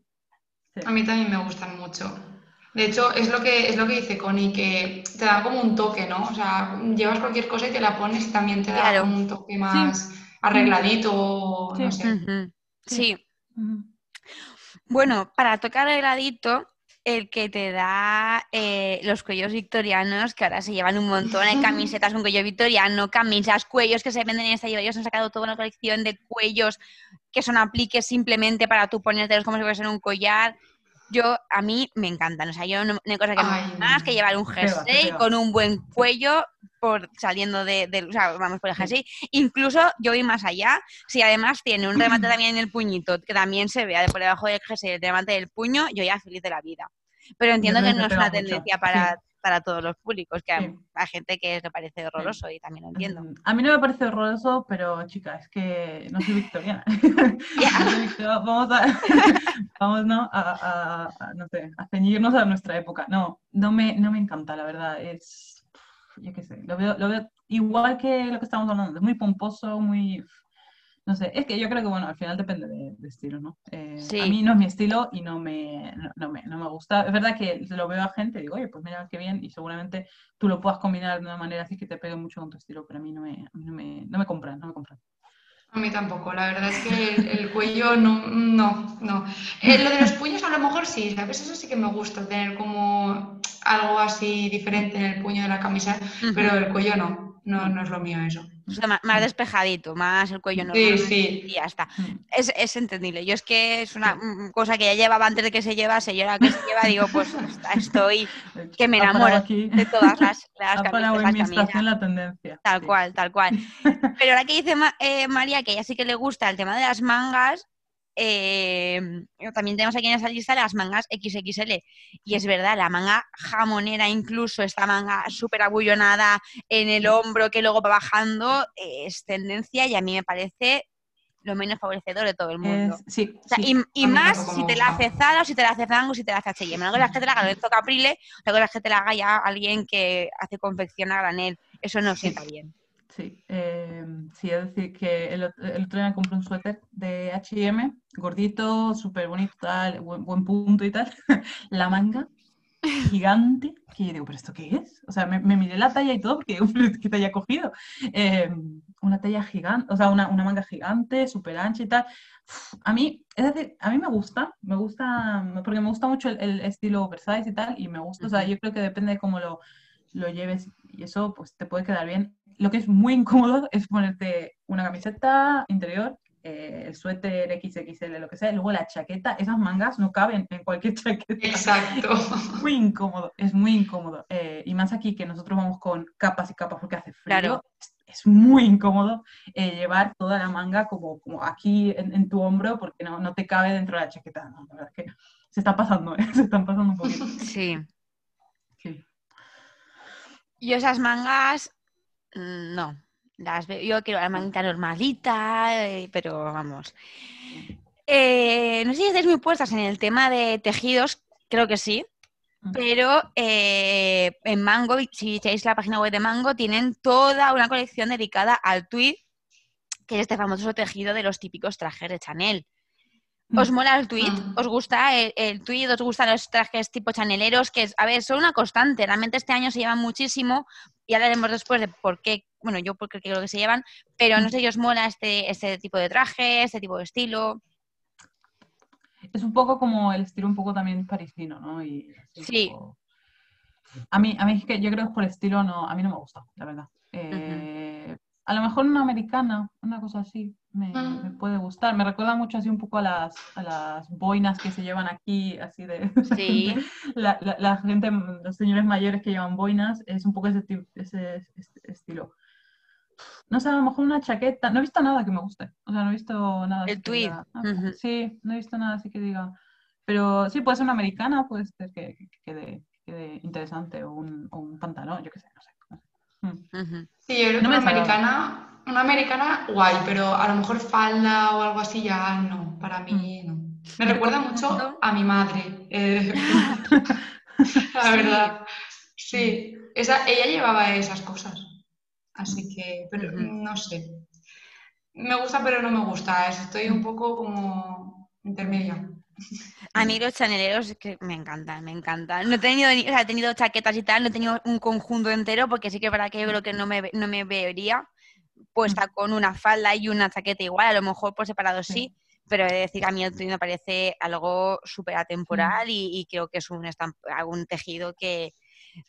Sí. A mí también me gustan mucho. De hecho, es lo que, es lo que dice Connie, que te da como un toque, ¿no? O sea, llevas cualquier cosa y te la pones y también te da Claro. como un toque más arregladito, no Sí. sé. Sí. Sí, Mm. bueno, para tocar el gradito, el que te da eh, los cuellos victorianos, que ahora se llevan un montón, hay camisetas con cuello victoriano, camisas, cuellos que se venden en esta ellos han sacado toda una colección de cuellos que son apliques simplemente para tú ponértelos como si fuesen un collar. Yo, a mí me encantan, o sea, yo no, no hay cosa que Ay, más que llevar un te pega, te jersey pega. con un buen cuello por saliendo de, del- o sea, vamos por el jersey. Incluso yo voy más allá, si además tiene un remate también en el puñito, que también se vea de por debajo del jersey el remate del puño, yo ya feliz de la vida. Pero entiendo que no es una mucho, tendencia sí. para, para todos los públicos, que hay, gente que le parece horroroso y también lo entiendo. Mm, a mí no me parece horroroso, pero chica, es que no soy victoriana. vamos a, vamos, ¿no? A, no sé, a ceñirnos a nuestra época. No, no me, no me encanta, la verdad. Es, yo qué sé, lo veo, lo veo igual que lo que estamos hablando, es muy pomposo, muy no sé, es que yo creo que, bueno, al final depende de, estilo, ¿no? Eh, a mí no es mi estilo y no me, no, me, no me gusta. Es verdad que lo veo a gente y digo, oye, pues mira qué bien, y seguramente tú lo puedas combinar de una manera así que te pegue mucho con tu estilo, pero a mí no me, no me, no me compran, no me compran. A mí tampoco, la verdad es que el, cuello no, no, no. Eh, lo de los puños a lo mejor sí, ¿sabes? Eso sí que me gusta, tener como algo así diferente en el puño de la camisa, pero el cuello no, no, no es lo mío eso más, despejadito, más el cuello normal. Sí, Y ya está. Mm. Es, es, entendible. Yo es que es una cosa que ya llevaba antes de que se llevase y ahora que se lleva, digo, pues estoy que me enamoro de todas las, las camisas. la tendencia. Tal cual, tal cual. Pero ahora que dice eh, María que ella sí que le gusta el tema de las mangas, eh, también tenemos aquí en esa lista las mangas XXL. Y es verdad, la manga jamonera, incluso esta manga súper abullonada en el hombro que luego va bajando, es tendencia y a mí me parece lo menos favorecedor de todo el mundo. Y, más si te la hace Zara o si te la hace Zango o si te la hace H&M. No es que te la haga Lorenzo Caprile, no es que te la haga ya alguien que hace confección a granel. Eso no sienta bien. Sí, eh, sí, es decir, que el, otro día compré un suéter de H&M, gordito, súper bonito, tal, buen, punto y tal, la manga gigante, que yo digo, ¿pero esto qué es? O sea, me, me miré la talla y todo, porque ¿qué te haya cogido? Eh, una talla gigante, o sea, una, una manga gigante, súper ancha y tal. A mí, es decir, a mí me gusta, me gusta, porque me gusta mucho el, estilo oversize y tal, y me gusta, o sea, yo creo que depende de cómo lo, lo lleves y eso, pues te puede quedar bien lo que es muy incómodo es ponerte una camiseta interior, eh, el suéter XXL, lo que sea, y luego la chaqueta, esas mangas no caben en cualquier chaqueta. Exacto. muy incómodo, es muy incómodo. Eh, y más aquí que nosotros vamos con capas y capas porque hace frío. Es, muy incómodo eh, llevar toda la manga como, como aquí en, tu hombro porque no, no, te cabe dentro de la chaqueta. la verdad es que se está pasando, se están pasando un poquito. Sí. Sí. Yo esas mangas no, las yo quiero la manga normalita, eh, pero vamos. Eh, no sé si estáis muy puestas en el tema de tejidos, creo que sí, mm. pero eh, en Mango, si echáis la página web de Mango, tienen toda una colección dedicada al tweed, que es este famoso tejido de los típicos trajes de Chanel. ¿Os mola el tweed? ¿Os gusta el, el, tweed? ¿Os gustan los trajes tipo chaneleros? Que, a ver, son una constante. Realmente este año se llevan muchísimo y hablaremos después de por qué, bueno, yo porque creo que se llevan, pero no sé si os mola este, este tipo de traje, este tipo de estilo. Es un poco como el estilo un poco también parisino, ¿no? Y sí. A mí, a mí es que yo creo que por estilo no, a mí no me gusta, la verdad. Eh, a lo mejor una americana, una cosa así, me, mm. puede gustar. Me recuerda mucho así un poco a las, a las boinas que se llevan aquí, así de... Sí. la, la, gente, los señores mayores que llevan boinas, es un poco ese, ese, estilo. No sé, a lo mejor una chaqueta. No he visto nada que me guste. O sea, no he visto nada. El tweed. Ah, sí, no he visto nada así que diga. Pero sí, puede ser una americana, puede ser que, quede, interesante, o un, o un pantalón, yo qué sé, no sé. Sí, yo creo que una americana, una americana guay, pero a lo mejor falda o algo así ya no, para mí mm. no. Me recuerda mucho a mi madre, eh, la verdad. Sí, esa, ella llevaba esas cosas, así que, pero no sé. Me gusta, pero no me gusta, estoy un poco como intermedia. A mí los chaneleros que me encantan, me encantan. No he tenido, o sea, he tenido chaquetas y tal, no he tenido un conjunto entero porque sí que para que yo creo que no me, no me vería puesta con una falda y una chaqueta igual, a lo mejor por separado sí, pero he de decir, a mí el me parece algo súper atemporal mm. y, creo que es un, un tejido que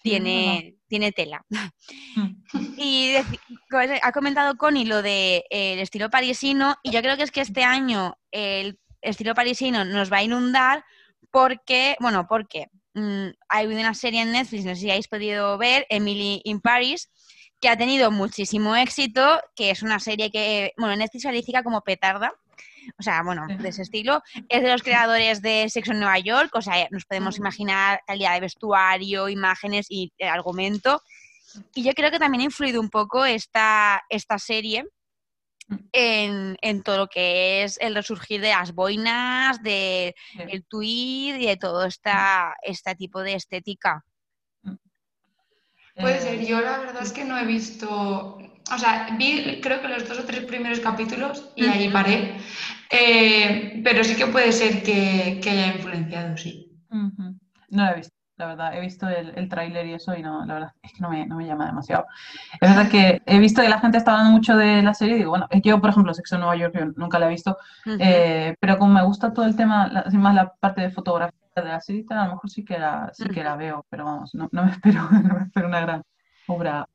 tiene, tiene tela. Mm. Y ha comentado Connie lo del de, estilo parisino y yo creo que es que este año el estilo parisino nos va a inundar porque, bueno, porque mm, hay una serie en Netflix, no sé si habéis podido ver, Emily in Paris, que ha tenido muchísimo éxito, que es una serie que, bueno, Netflix califica como petarda, o sea, bueno, de ese estilo. Es de los creadores de Sexo en Nueva York, o sea, nos podemos imaginar calidad de vestuario, imágenes y el argumento. Y yo creo que también ha influido un poco esta, esta serie. En, en todo lo que es el resurgir de las boinas, de Sí. el tweed y de todo esta, este tipo de estética. Puede Eh, ser, yo la verdad es que no he visto, o sea, vi creo que los dos o tres primeros capítulos y ahí paré, Eh, pero sí que puede ser que, que haya influenciado, sí. No lo he visto, la verdad. He visto el, el tráiler y eso y no, la verdad es que no me, no me llama demasiado. Es verdad que he visto que la gente está hablando mucho de la serie y digo, bueno, yo, por ejemplo, Sexo en Nueva York, yo nunca la he visto, Ujú. eh, pero como me gusta todo el tema, la- más la parte de fotografía de la serie, a lo mejor sí que la, sí que la veo, pero vamos, no, no me espero, no me espero una gran obra.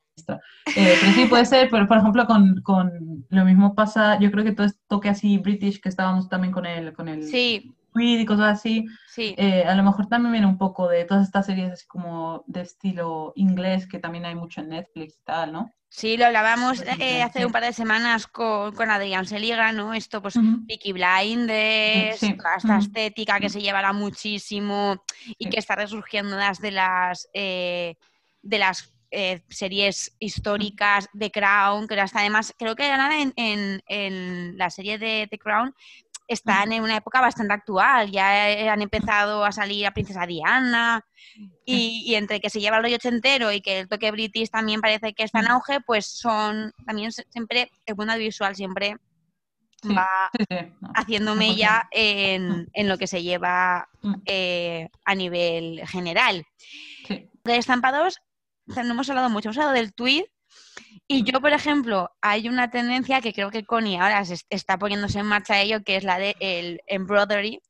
Eh, pero sí puede ser, pero por ejemplo, con, con lo mismo pasa, yo creo que todo este toque así british que estábamos también con el, con el Sí, tweed y cosas así, sí. eh, a lo mejor también viene un poco de todas estas series así como de estilo inglés que también hay mucho en Netflix y tal, ¿no? Sí, lo hablábamos eh, hace un par de semanas con, con Adrián Seliga, ¿no? Esto, pues, Ujú. Peaky Blinders, Sí, toda esta Ujú. estética que se llevará muchísimo y Sí. que está resurgiendo las de las eh, de las eh, series históricas de Crown, que hasta además creo que ahora en, en, en la serie de The Crown están en una época bastante actual, ya eh, han empezado a salir a Princesa Diana y, y entre que se lleva el rollo ochentero y que el toque british también parece que está en auge, pues son también siempre el mundo visual siempre Sí, va sí, sí, no, haciéndome 100%. ya en, en lo que se lleva eh, a nivel general. De estampados, no hemos hablado mucho, hemos hablado del tweet. Y yo, por ejemplo, hay una tendencia que creo que Connie ahora se est- está poniéndose en marcha ello, que es la de el embroidery,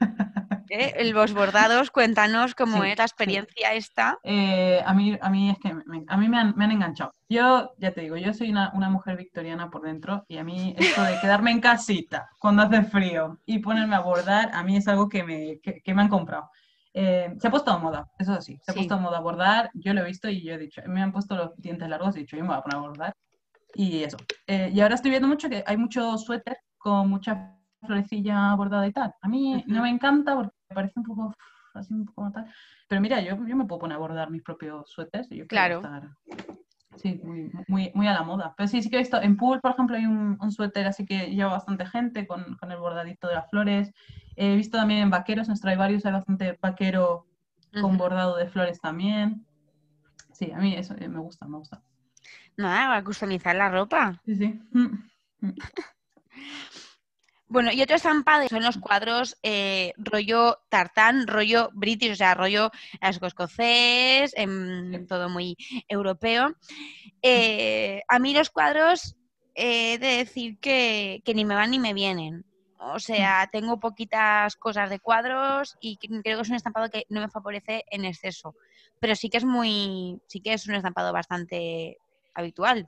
¿eh? el- los bordados. Cuéntanos cómo Sí, es la sí. experiencia esta. Eh, a mí, a mí es que me- a mí me han, me han enganchado. Yo, ya te digo, yo soy una, una mujer victoriana por dentro y a mí esto de quedarme en casita cuando hace frío y ponerme a bordar, a mí es algo que me, que, que me han comprado. Eh, se ha puesto de moda, eso sí, se ha Sí. puesto de moda bordar, yo lo he visto y yo he dicho, me han puesto los dientes largos y he dicho, yo me voy a poner a bordar. Y eso. Eh, y ahora estoy viendo mucho que hay muchos suéter con mucha florecilla bordada y tal. A mí no me encanta porque me parece un poco así un poco tal. Pero mira, yo, yo me puedo poner a bordar mis propios suéteres y yo Claro. estar sí, muy, muy, muy a la moda. Pero sí, sí que he visto, en Pool, por ejemplo, hay un, un suéter así que lleva bastante gente con, con el bordadito de las flores. He visto también en vaqueros, en Stradivarius hay bastante vaquero con bordado de flores también. Sí, a mí eso eh, me gusta, me gusta. Nada, a customizar la ropa. Sí, sí. Bueno, y otro estampado son los cuadros eh, rollo tartán, rollo british, o sea, rollo escocés, em, todo muy europeo. Eh, a mí los cuadros, eh, he de decir que, que ni me van ni me vienen. O sea, tengo poquitas cosas de cuadros y creo que es un estampado que no me favorece en exceso. Pero sí que es muy, sí que es un estampado bastante habitual.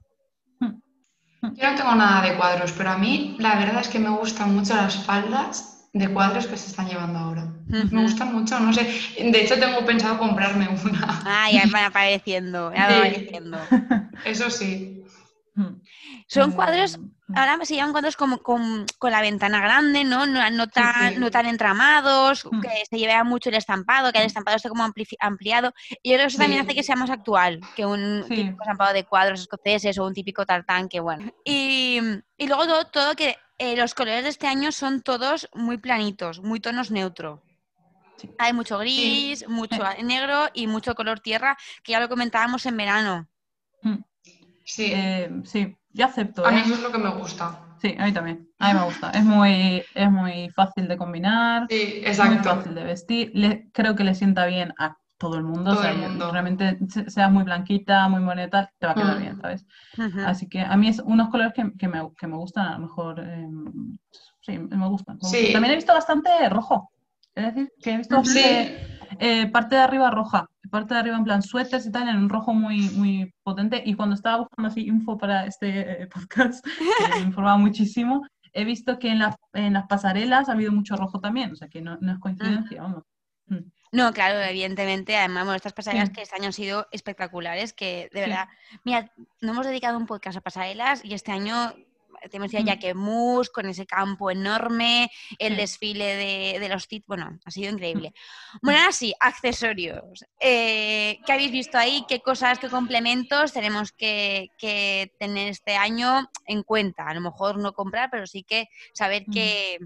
Yo no tengo nada de cuadros, pero a mí la verdad es que me gustan mucho las faldas de cuadros que se están llevando ahora. Me gustan mucho, no sé. De hecho, tengo pensado comprarme una. Ah, ya van apareciendo, ya van Sí. apareciendo. Eso sí. Son cuadros, mm. Ahora se llaman cuadros como con, con la ventana grande, ¿no? No, no tan, sí. no tan entramados, Mm. que se lleva mucho el estampado, que el estampado esté como ampliado. Y yo creo que eso también hace que sea más actual que un típico estampado de cuadros escoceses o un típico tartán, que bueno. Y, y luego todo, todo que eh, los colores de este año son todos muy planitos, muy tonos neutro. Hay mucho gris, mucho negro y mucho color tierra, que ya lo comentábamos en verano. Mm. Sí. Eh, sí, yo acepto. a mí ¿eh? eso es lo que me gusta. Sí, a mí también. A mí me gusta. Es muy, es muy fácil de combinar, Sí, muy exacto. fácil de vestir. Le- creo que le sienta bien a todo el mundo. o Todo sea, el yo- mundo. realmente se- seas muy blanquita, muy moneta, te va a quedar Mm. bien, ¿sabes? Así que a mí es unos colores que, que me, que me gustan, a lo mejor. eh, sí, me gustan. me Sí. gustan. También he visto bastante rojo. Es decir, que he visto bastante Sí, eh, parte de arriba roja, parte de arriba en plan suéteres y tal, en un rojo muy, muy potente. Y cuando estaba buscando así info para este eh, podcast, me informaba muchísimo, he visto que en, las en las pasarelas ha habido mucho rojo también, o sea que no, no es coincidencia, vamos. Mm. No, claro, evidentemente. Además, bueno, estas pasarelas Sí. que este año han sido espectaculares, que de Sí. verdad, mira, no hemos dedicado un podcast a pasarelas y este año tenemos ya Jaquemus con ese campo enorme, el desfile de, los TIT, bueno, ha sido increíble. Bueno, ahora sí, accesorios. Eh, ¿Qué habéis visto ahí? ¿Qué cosas, qué complementos tenemos que, tener este año en cuenta? A lo mejor no comprar, pero sí que saber que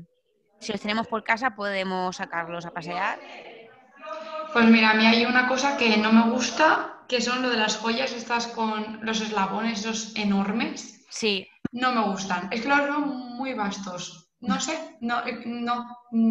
si los tenemos por casa podemos sacarlos a pasear. Pues mira, a mí hay una cosa que no me gusta, que son lo de las joyas estas con los eslabones esos enormes. Sí. No me gustan. Es que los veo muy vastos. No sé, no, no,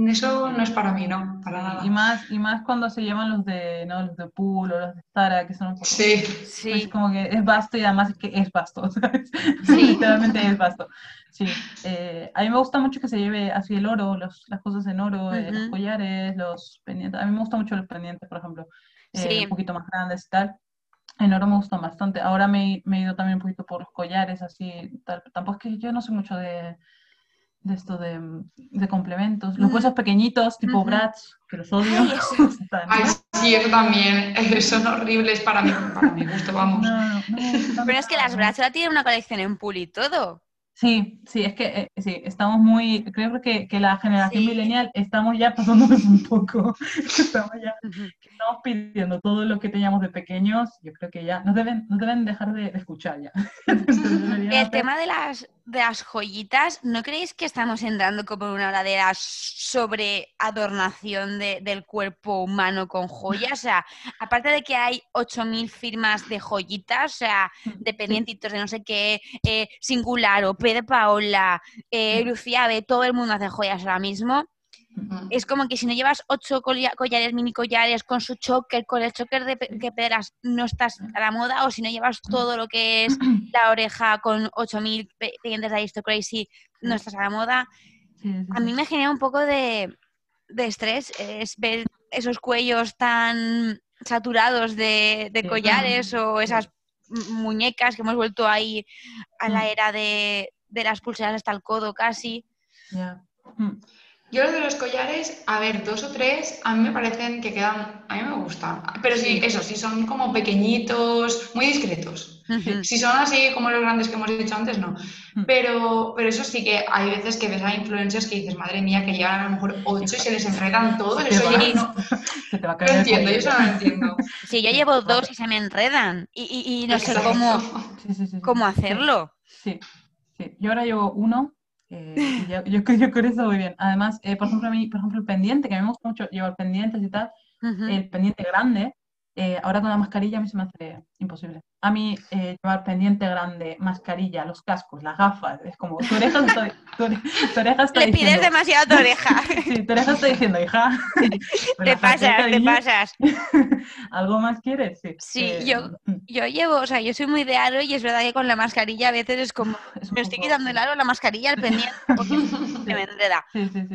eso no es para mí, no, para nada. Y más, y más cuando se llevan los de, ¿no? los de Pool o los de Zara, que son un poco... Sí, sí. Es como que es vasto y además es que es vasto, ¿sabes? Sí. Literalmente es vasto. Sí, eh, a mí me gusta mucho que se lleve así el oro, los, las cosas en oro, eh, los collares, los pendientes. A mí me gustan mucho los pendientes, por ejemplo, eh, un poquito más grandes y tal. En oro me gustan bastante. Ahora me, me, he ido también un poquito por los collares, así, tal. Tampoco es que yo no sé mucho de, de esto de, de complementos. Los huesos pequeñitos, tipo uh que los odio. Ay, sí, eso también. Son horribles para mí, para mi gusto, vamos. Pero es que las Brats tienen una colección en pool y todo. Sí, sí, es que eh, sí, estamos muy, creo que, que la generación millennial estamos ya pasándonos un poco, estamos ya, estamos pidiendo todo lo que teníamos de pequeños, yo creo que ya nos deben, nos deben dejar de, escuchar ya. El tema de las, de las joyitas, ¿no creéis que estamos entrando como en una oladera sobre adornación del cuerpo humano con joyas? O sea, aparte de que hay 8.000 firmas de joyitas, o sea, dependientitos de no sé qué, eh, singular o de Paola, eh, Lucía B, todo el mundo hace joyas ahora mismo. Es como que si no llevas ocho collares, mini collares con su choker, con el choker de que pedras, no estás a la moda, o si no llevas todo lo que es la oreja con 8000 pendientes de Aristo Crazy, no estás a la moda. A mí me genera un poco de, estrés es ver esos cuellos tan saturados de, collares o esas muñecas que hemos vuelto ahí a la mm. era de, de las pulseras hasta el codo casi. Mm. Yo los de los collares, a ver, dos o tres, a mí me parecen que quedan, a mí me gustan. Pero sí, eso, sí son como pequeñitos, muy discretos. Si son así como los grandes que hemos dicho antes, no. Mm. Pero, pero eso sí que hay veces que ves a influencers que dices, madre mía, que llevan a lo mejor ocho y se les enredan todos. Eso ya no. lo entiendo, yo eso no lo entiendo. Sí, yo llevo dos y se me enredan. Y, y, no sé cómo, cómo hacerlo. Sí. Sí, yo ahora llevo uno. Eh, yo, yo, yo, con eso muy bien. Además, eh, por ejemplo, a mí, por ejemplo, el pendiente, que a mí me gusta mucho llevar pendientes y tal, el pendiente grande, eh, ahora con la mascarilla a mí se me hace imposible. A mí eh, llevar pendiente grande, mascarilla, los cascos, las gafas, es como, tu oreja está, tu, oreja está Le pides demasiado a tu oreja. sí, tu oreja está diciendo, hija. te pasas, te pasas. ¿Algo más quieres? Sí, sí eh, yo, mm. yo llevo, o sea, yo soy muy de aro y es verdad que con la mascarilla a veces es como, me estoy quitando el aro, la mascarilla, el pendiente, porque se me enreda.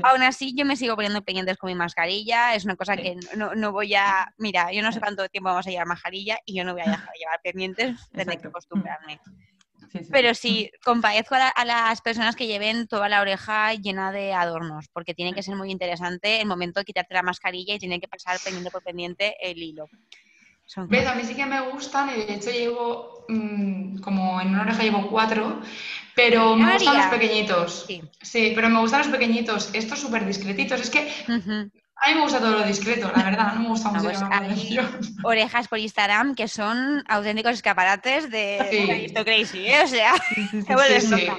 Aún así, yo me sigo poniendo pendientes con mi mascarilla, es una cosa que no, no voy a, mira, yo no sé cuánto tiempo vamos a llevar mascarilla y yo no voy a dejar de llevar pendientes, tener que acostumbrarme. Pero sí, compadezco a, las personas que lleven toda la oreja llena de adornos, porque tiene que ser muy interesante el momento de quitarte la mascarilla y tiene que pasar pendiente por pendiente el hilo. ¿Ves? A mí sí que me gustan y de hecho llevo, mm, como en una oreja llevo cuatro, pero me gustan los pequeñitos. Sí. pero me gustan los pequeñitos, estos súper discretitos. Es que a mí me gusta todo lo discreto, la verdad, no me gusta mucho hay orejas por Instagram que son auténticos escaparates de esto crazy, ¿eh? O sea, se vuelves loca.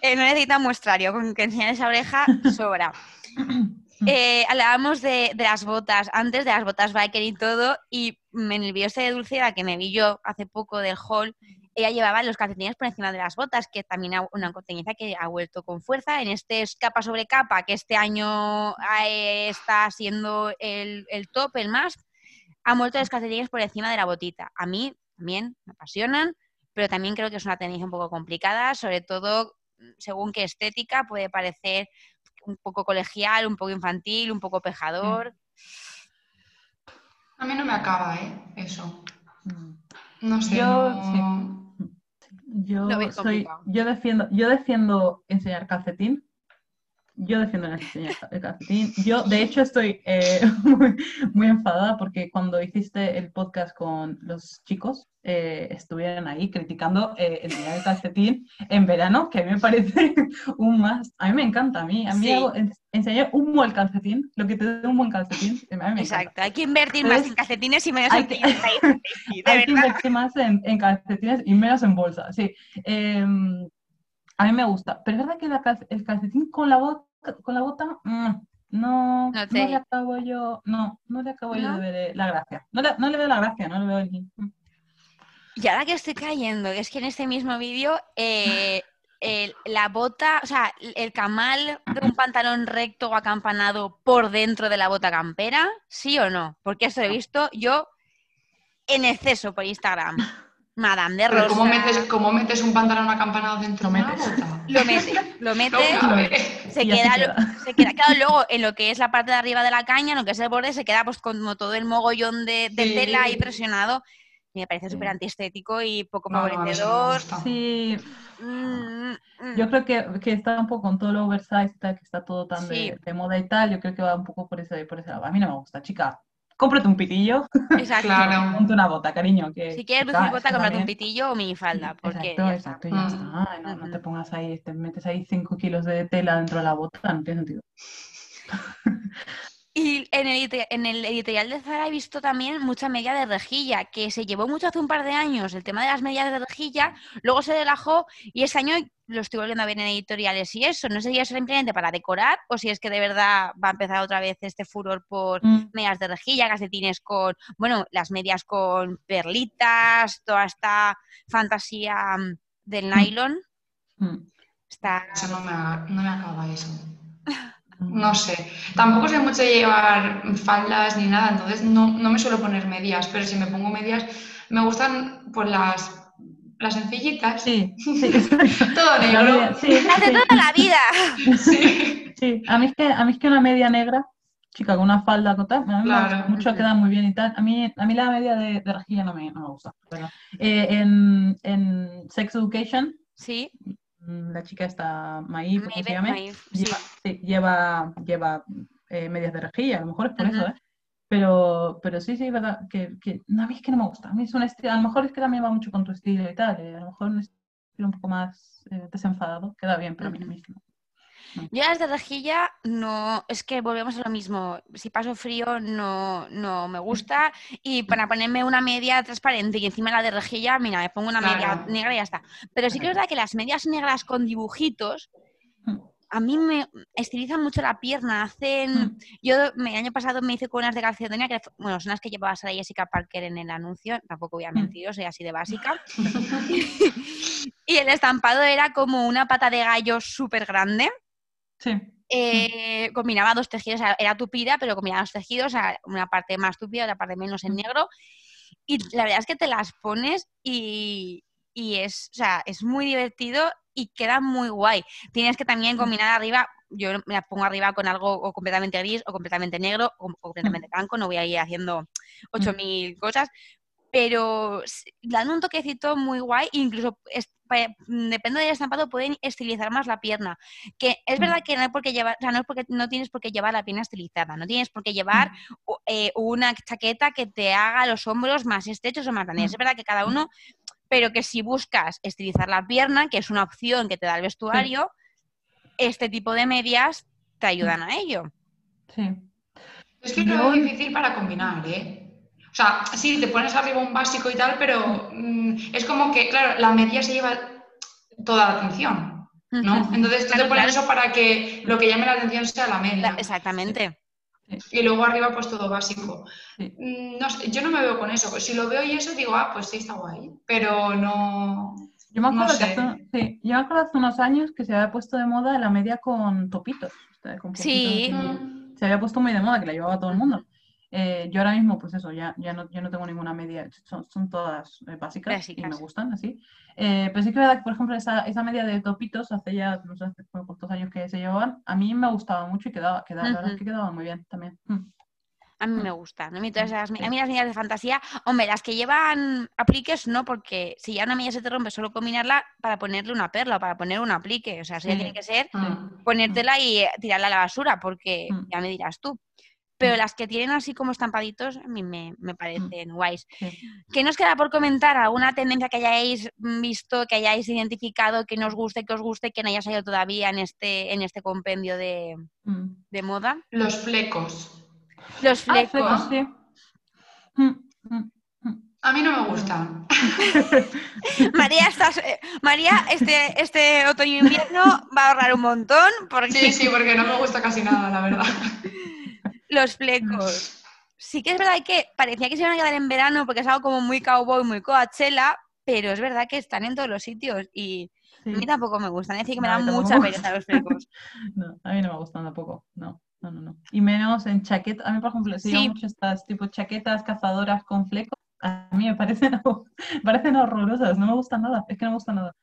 Eh, no necesita muestrario, con que enseñar esa oreja sobra. Eh, hablábamos de, las botas, antes de las botas biker y todo, y en el vídeo este de Dulcera que me vi yo hace poco del hall, ella llevaba los calcetines por encima de las botas, que también es una tendencia que ha vuelto con fuerza. En este capa sobre capa, que este año está siendo el, top, el más, han vuelto los calcetines por encima de la botita. A mí también me apasionan, pero también creo que es una tendencia un poco complicada, sobre todo según qué estética puede parecer un poco colegial, un poco infantil, un poco pejador. A mí no me acaba, ¿eh? Eso. Mm. No sé. Yo, yo, soy, yo, defiendo, yo defiendo enseñar calcetín. Yo defiendo el diseño de calcetín. Yo, de hecho, estoy eh, muy, enfadada porque cuando hiciste el podcast con los chicos, eh, estuvieron ahí criticando eh, el diseño de calcetín en verano, que a mí me parece un más. A mí me encanta, a mí, a mí enseñar un buen calcetín, lo que te dé un buen calcetín. Exacto, hay que invertir más en calcetines y menos en que, Hay que invertir más en, en, calcetines y menos en bolsa, sí. Em, a mí me gusta, pero es verdad que el calcetín con la bota con la bota, mm, no, no, le acabo yo, no, no le acabo yo de ver la gracia. No le, no le, veo la gracia, no le veo el... Mm. Y ahora que estoy cayendo, es que en este mismo vídeo eh, la bota, o sea, el camal de un pantalón recto o acampanado por dentro de la bota campera, ¿sí o no? Porque eso he visto yo en exceso por Instagram. Madame de Rosa. ¿cómo metes, ¿Cómo metes un pantalón acampanado dentro de una bota? Lo metes, lo metes, se, queda, se, queda, claro, luego en lo que es la parte de arriba de la caña, en lo que es el borde, se queda pues como todo el mogollón de, tela ahí presionado. Y me parece súper antiestético y poco favorecedor. sí. Mm, mm. Yo creo que, que, está un poco con todo lo oversize, que está todo tan de, moda y tal, yo creo que va un poco por ese, por ese lado. A mí no me gusta, chica cómprate un pitillo. Exacto. claro. Ponte una bota, cariño. Que si quieres lucir bota, cómprate un pitillo o minifalda. Porque exacto, exacto, ya está. Mm. no, no, te pongas ahí, te metes ahí 5 kilos de tela dentro de la bota, no tiene sentido. Y en el, editorial de Zara he visto también mucha media de rejilla, que se llevó mucho hace un par de años el tema de las medias de rejilla, luego se relajó y este año lo estoy volviendo a ver en editoriales y eso, no sé si es simplemente para decorar o si es que de verdad va a empezar otra vez este furor por mm. medias de rejilla, calcetines con, bueno, las medias con perlitas, toda esta fantasía mm, del mm. nylon. Está... Eso no me, no me acaba eso. No sé. Tampoco sé mucho llevar faldas ni nada, entonces no, me suelo poner medias, pero si me pongo medias, me gustan pues las, las sencillitas. Sí, Todo negro. Sí, las de toda la vida. Sí. sí. A mí es que, a mí es que una media negra, chica, con una falda total, mucho queda muy bien y tal. A mí, a mí la media de, de rejilla no me, no me gusta. Eh, en, en Sex Education, sí la chica está Maíz, ¿cómo se llama? lleva, lleva, eh, medias de rejilla, a lo mejor es por eso, ¿eh? Pero, pero sí, sí, es verdad, que, que no, a mí es que no me gusta. A mí es un estilo, a lo mejor es que también va mucho con tu estilo y tal, eh, a lo mejor un estilo un poco más desenfadado, queda bien, pero a mí mismo. Yo las de rejilla no, es que volvemos a lo mismo. Si paso frío no, no me gusta. Y para ponerme una media transparente y encima la de rejilla, mira, me pongo una media negra y ya está. Pero sí que es verdad que las medias negras con dibujitos a mí me estilizan mucho la pierna. Hacen. Mm. Yo el año pasado me hice con unas de calcedonia, que bueno, son las que llevaba Sara Jessica Parker en el anuncio. Tampoco voy a mentir, soy así de básica. y el estampado era como una pata de gallo súper grande. Sí. Eh, combinaba dos tejidos, era tupida, pero combinaba dos tejidos, una parte más tupida, otra parte menos en negro. Y la verdad es que te las pones y, es, es muy divertido y queda muy guay. Tienes que también combinar arriba, yo me la pongo arriba con algo o completamente gris o completamente negro o, completamente blanco, no voy a ir haciendo 8.000 cosas, pero dan un toquecito muy guay, incluso mm, depende del estampado pueden estilizar más la pierna, que es mm. verdad que no es porque llevar, no es porque no tienes por qué llevar la pierna estilizada, no tienes por qué llevar mm. eh, una chaqueta que te haga los hombros más estrechos o más grandes. Es verdad que cada uno, pero que si buscas estilizar la pierna, que es una opción que te da el vestuario, este tipo de medias te ayudan a ello. Sí. Es que no es difícil para combinar, ¿eh? O sea, sí, te pones arriba un básico y tal, pero mm, es como que, claro, la media se lleva toda la atención, ¿no? Entonces tú te pones eso para que lo que llame la atención sea la media. Exactamente. Y luego arriba pues todo básico. Mm, no sé, yo no me veo con eso. Si lo veo y eso digo, ah, pues sí, está guay. Pero no... Yo me, acuerdo hace, sí, yo me acuerdo hace unos años que se había puesto de moda la media con topitos. sí. Se había puesto muy de moda, que la llevaba todo el mundo. Eh, yo ahora mismo, pues eso, ya, ya no, yo no tengo ninguna media, son, son todas eh, básicas, y me gustan así. Eh, pero sí que verdad que, por ejemplo, esa, esa media de topitos, hace ya, no sé, hace cuántos años que se llevaban, a mí me gustaba mucho y quedaba, quedaba, la verdad es que quedaba muy bien también. Mm. A mí me gustan. A mí, todas esas, a mí las medias de fantasía, hombre, las que llevan apliques no, porque si ya una media se te rompe, solo combinarla para ponerle una perla o para poner un aplique. O sea, eso ya tiene que ser ponértela y tirarla a la basura, porque Mm. ya me dirás tú. Pero Mm. las que tienen así como estampaditos, a mí me, me parecen guays. Sí. ¿Qué nos queda por comentar? ¿Alguna tendencia que hayáis mm, visto, que hayáis identificado, que nos guste, que os guste, que no haya salido todavía en este, en este compendio de, Mm. de moda? Los flecos. Los Ah, flecos. flecos, sí. Mm, mm. A mí no me gustan. María, estás, eh, María, este, este otoño e invierno va a ahorrar un montón porque Sí, sí, porque no me gusta casi nada, la verdad. los flecos. Sí que es verdad que parecía que se iban a quedar en verano porque es algo como muy cowboy, muy coachella, pero es verdad que están en todos los sitios y Sí. a mí tampoco me gustan. Es decir, que me No, dan mucha pereza los flecos. No, a mí no me gustan tampoco. No, no, no, no. Y menos en chaquetas. A mí, por ejemplo, se Sí. mucho estas tipo chaquetas cazadoras con flecos. A mí me parecen, parecen horrorosas. No me gustan nada. Es que no me gusta nada.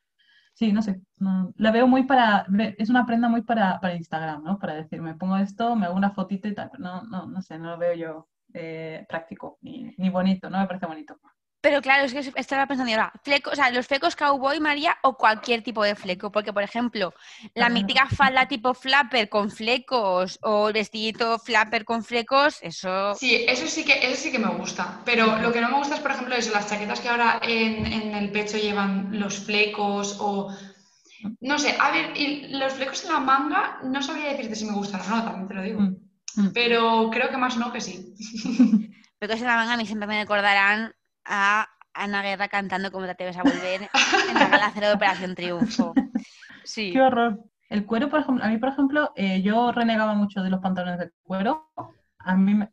Sí, no sé. no- la veo muy para. Es una prenda muy para, para Instagram, ¿no? Para decir, me pongo esto, me hago una fotito y tal. pero No, no, no sé, no lo veo yo eh, práctico ni, ni bonito. No me parece bonito. Pero claro, es que estaba pensando ahora, fleco, o sea, los flecos cowboy, María, o cualquier tipo de fleco, porque por ejemplo, la mítica falda tipo flapper con flecos o el vestidito flapper con flecos, eso Sí, eso sí que, eso sí que me gusta. Pero lo que no me gusta es, por ejemplo, eso, las chaquetas que ahora en, en el pecho llevan los flecos o. No sé, a ver, y los flecos en la manga no sabría decirte si me gustan o no, también te lo digo. Mm, mm. Pero creo que más no que sí. flecos en la manga a mí siempre me recordarán a Ana Guerra cantando como te atreves a volver en la gala cero de Operación Triunfo. Sí. Qué horror. El cuero, por ejemplo, a mí, por ejemplo, eh, yo renegaba mucho de los pantalones de cuero. A mí me,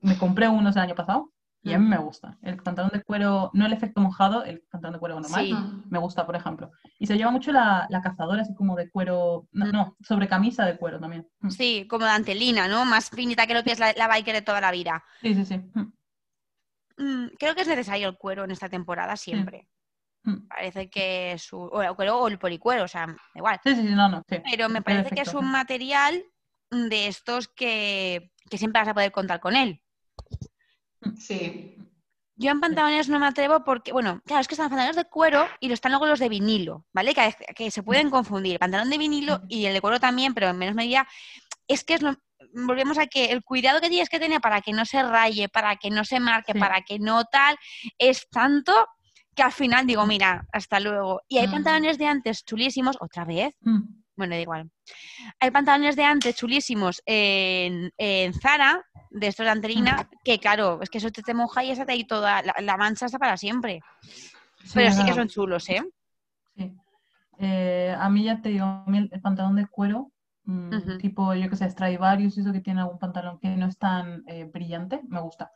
me compré unos el año pasado y a mí me gusta. El pantalón de cuero, no el efecto mojado, el pantalón de cuero normal, Sí. Mm. me gusta, por ejemplo. Y se lleva mucho la, la cazadora, así como de cuero, no, no, sobre camisa de cuero también. Mm. Sí, como de antelina, ¿no? Más finita que lo que es la, la biker de toda la vida. Sí, sí, sí. Mm, Mm, creo que es necesario el cuero en esta temporada siempre. mm. Parece que es un, o el cuero o el policuero, o sea, igual. Sí, sí, sí, no, no, sí. Pero me parece que es un material de estos que, que siempre vas a poder contar con él. Sí. Yo en pantalones no me atrevo porque, bueno, claro, es que están pantalones de cuero y están luego los de vinilo, ¿vale? Que, que se pueden confundir. El pantalón de vinilo y el de cuero también, pero en menos medida. Es que es lo- volvemos a que el cuidado que tienes que tener para que no se raye, para que no se marque, Sí. para que no tal, es tanto que al final digo, mira, hasta luego. Y hay Mm. pantalones de antes chulísimos, otra vez, Mm, bueno, da igual. Hay pantalones de antes chulísimos en, en Zara, de estos de antelina, que claro, es que eso te, te moja y esa te ahí toda, la, la mancha está para siempre. Pero sí que son chulos, ¿eh? Sí. Eh, a mí ya te digo, el pantalón de cuero, mm, tipo, yo que sé, Stradivarius, eso que tiene algún pantalón que no es tan eh, brillante, me gusta.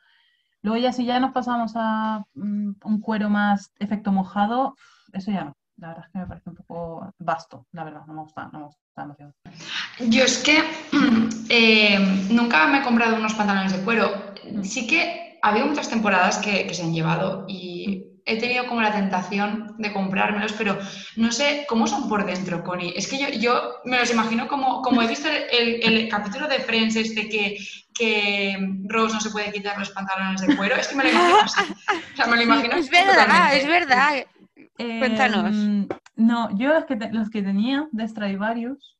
Luego ya si ya nos pasamos a mm, un cuero más efecto mojado, eso ya no. La verdad es que me parece un poco vasto, la verdad, no me gusta, no me gusta demasiado. Yo es que eh, nunca me he comprado unos pantalones de cuero. Sí que ha habido muchas temporadas que, que se han llevado y he tenido como la tentación de comprármelos, pero no sé cómo son por dentro, Connie. Es que yo, yo me los imagino como, como he visto el, el capítulo de Friends este que, que Rose no se puede quitar los pantalones de cuero. Es que me lo imagino así. O sea, me lo imagino Es verdad, totalmente. es verdad. Cuéntanos. Em, no, yo los que, te- los que tenía de Stradivarius,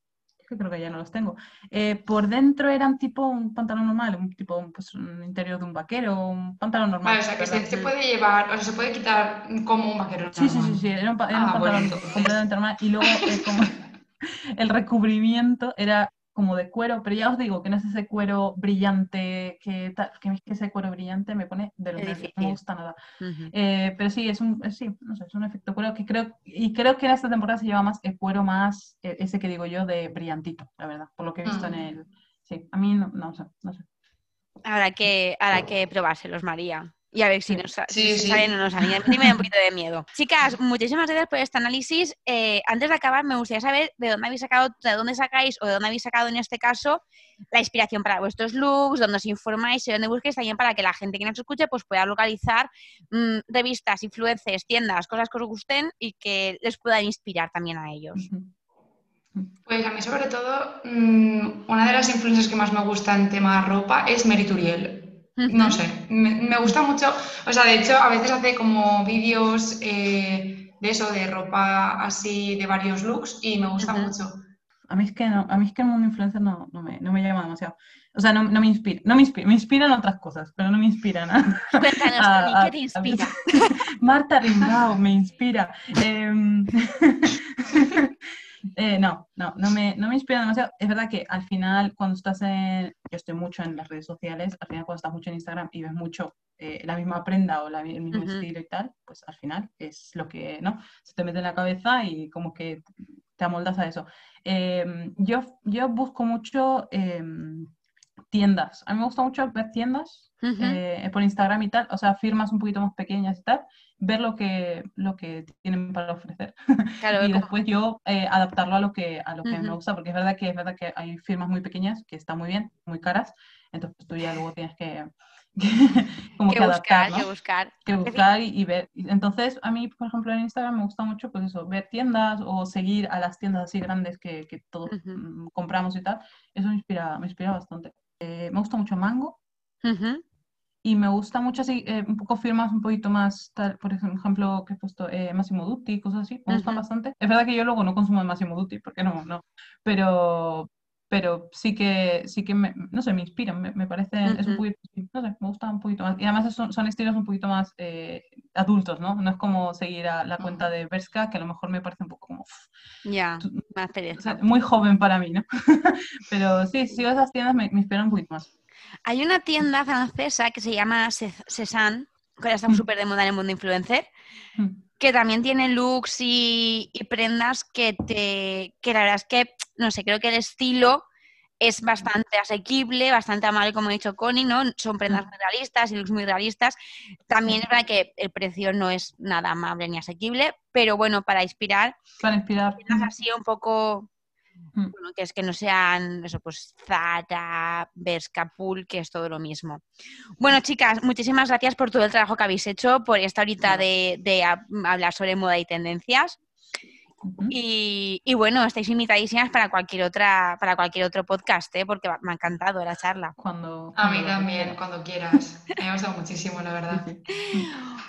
que creo que ya no los tengo, eh, por dentro eran tipo un pantalón normal, un tipo pues, un interior de un vaquero, un pantalón normal. Vale, o sea, que se, puede llevar, o sea, se puede quitar como un vaquero Sí, sí, normal. sí, sí, era un, era Ah, bueno, pantalón entonces. completamente normal. Y luego eh, como el recubrimiento era como de cuero, pero ya os digo que no es ese cuero brillante, que, que, que ese cuero brillante me pone de los Es nervios, no me gusta nada. Eh, pero sí, es un, es- sí, no sé, es un efecto cuero que creo, y creo que en esta temporada se lleva más el cuero más, eh, ese que digo yo, de brillantito, la verdad, por lo que he visto en Mm. el... Sí, a mí no, no sé, no sé. Habrá que, habrá que probárselos, María. Y a ver si nos, sa- Sí, si sí. salen o no salen. A mí me da un poquito de miedo. Chicas, muchísimas gracias por este análisis. Eh, antes de acabar, me gustaría saber de dónde habéis sacado, de dónde sacáis o de dónde habéis sacado en este caso la inspiración para vuestros looks, dónde os informáis y dónde busquéis también para que la gente que nos escuche pues pueda localizar mm, revistas, influencers, tiendas, cosas que os gusten y que les puedan inspirar también a ellos. Pues a mí sobre todo, mm, una de las influencias que más me gusta en tema ropa es Merituriel. No sé, me, gusta mucho, o sea, de hecho a veces hace como vídeos eh, de eso, de ropa así, de varios looks y me gusta mucho. A mí es que no, a mí es que el mundo influencer no, no, me, no me llama demasiado. O sea, no, no, me inspira, no me inspira, me inspiran otras cosas, pero no me inspiran nada. Cuéntanos, ¿qué te inspira? Marta Rimbaud me inspira. Em, eh, no, no, no me, no me inspira demasiado. Es verdad que al final, cuando estás en. Yo estoy mucho en las redes sociales, al final, cuando estás mucho en Instagram y ves mucho eh, la misma prenda o la, el mismo estilo y tal, pues al final es lo que, ¿no? Se te mete en la cabeza y como que te amoldas a eso. Em, yo, yo busco mucho em, tiendas. A mí me gusta mucho ver tiendas eh, por Instagram y tal, o sea, firmas un poquito más pequeñas y tal, ver lo que, lo que tienen para ofrecer. y después yo eh, adaptarlo a lo que, a lo que me gusta, porque es verdad que es verdad que hay firmas muy pequeñas que están muy bien, muy caras, entonces tú ya luego tienes que, como que, buscar, que buscar. Que buscar y, ver. Entonces, a mí, por ejemplo, en Instagram me gusta mucho, pues eso, ver tiendas o seguir a las tiendas así grandes que, que todos mm, compramos y tal. Eso me inspira, me inspira bastante. Eh, me gusta mucho Mango. Y me gusta mucho así, eh, un poco firmas un poquito más, tal, por ejemplo, que he puesto eh, Massimo Dutti, cosas así, me gustan bastante. Es verdad que yo luego no consumo Massimo Dutti, porque no, no. Pero, pero sí que, sí que me, no sé, me inspiran, me, me parecen, es un poquito, no sé, me gusta un poquito más. Y además son, son estilos un poquito más eh, adultos, ¿no? No es como seguir a la cuenta de Berska, que a lo mejor me parece un poco como... Ya, más o muy joven para mí, ¿no? pero sí, sigo esas tiendas me, me inspiran un poquito más. Hay una tienda francesa que se llama Cézanne, que ahora está mm. súper de moda en el mundo influencer, mm. Que también tiene looks y, prendas que te. que la verdad es que, no sé, creo que el estilo es bastante asequible, bastante amable, como ha dicho Connie, ¿no? Son prendas muy realistas y looks muy realistas. También es verdad que el precio no es nada amable ni asequible, pero bueno, para inspirar. Para inspirar. Así un poco Mm. Bueno, que es que no sean eso, pues Zara, Berska, que es todo lo mismo. Bueno, chicas, muchísimas gracias por todo el trabajo que habéis hecho, por esta horita de hablar sobre moda y tendencias y, bueno, estáis invitadísimas para cualquier otra, para cualquier otro podcast, ¿eh? porque me ha encantado la charla. Cuando, a mí también, cuando quieras. Me ha gustado muchísimo, la verdad.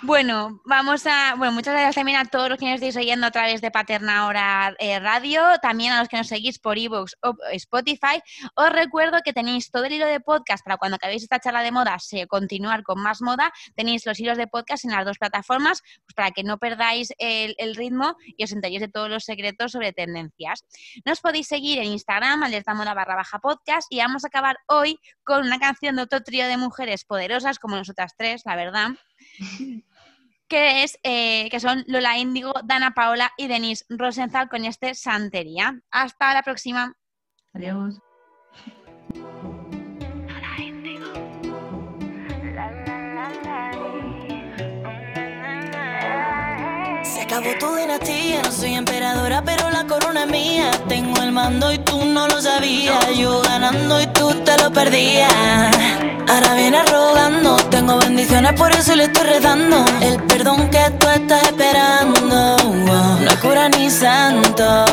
Bueno, vamos a. Bueno, muchas gracias también a todos los que nos estáis oyendo a través de Paterna Hora eh, Radio, también a los que nos seguís por ebooks o Spotify. Os recuerdo que tenéis todo el hilo de podcast para cuando acabéis esta charla de moda, se continuar con más moda. Tenéis los hilos de podcast en las dos plataformas, pues para que no perdáis el, el ritmo y os enteréis de todo los secretos sobre tendencias. Nos podéis seguir en Instagram, alertamoda barra baja podcast, y vamos a acabar hoy con una canción de otro trío de mujeres poderosas, como nosotras tres, la verdad. que, es, eh, que son Lola Índigo, Dana Paola y Denise Rosenzal con este Santería. Hasta la próxima. Adiós. Acabó tu dinastía, soy emperadora, pero la corona es mía. Tengo el mando y tú no lo sabías. Yo ganando y tú te lo perdías. Ahora viene rogando, tengo bendiciones, por eso le estoy redando. El perdón que tú estás esperando, no cura ni santo.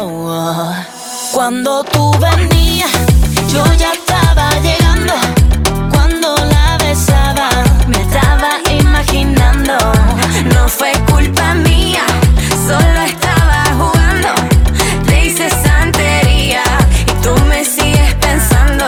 Cuando tú venías, yo ya estaba llegando. Cuando la besaba, me estaba imaginando. No fue culpa mía solo estaba jugando. Te hice santería y tú me sigues pensando.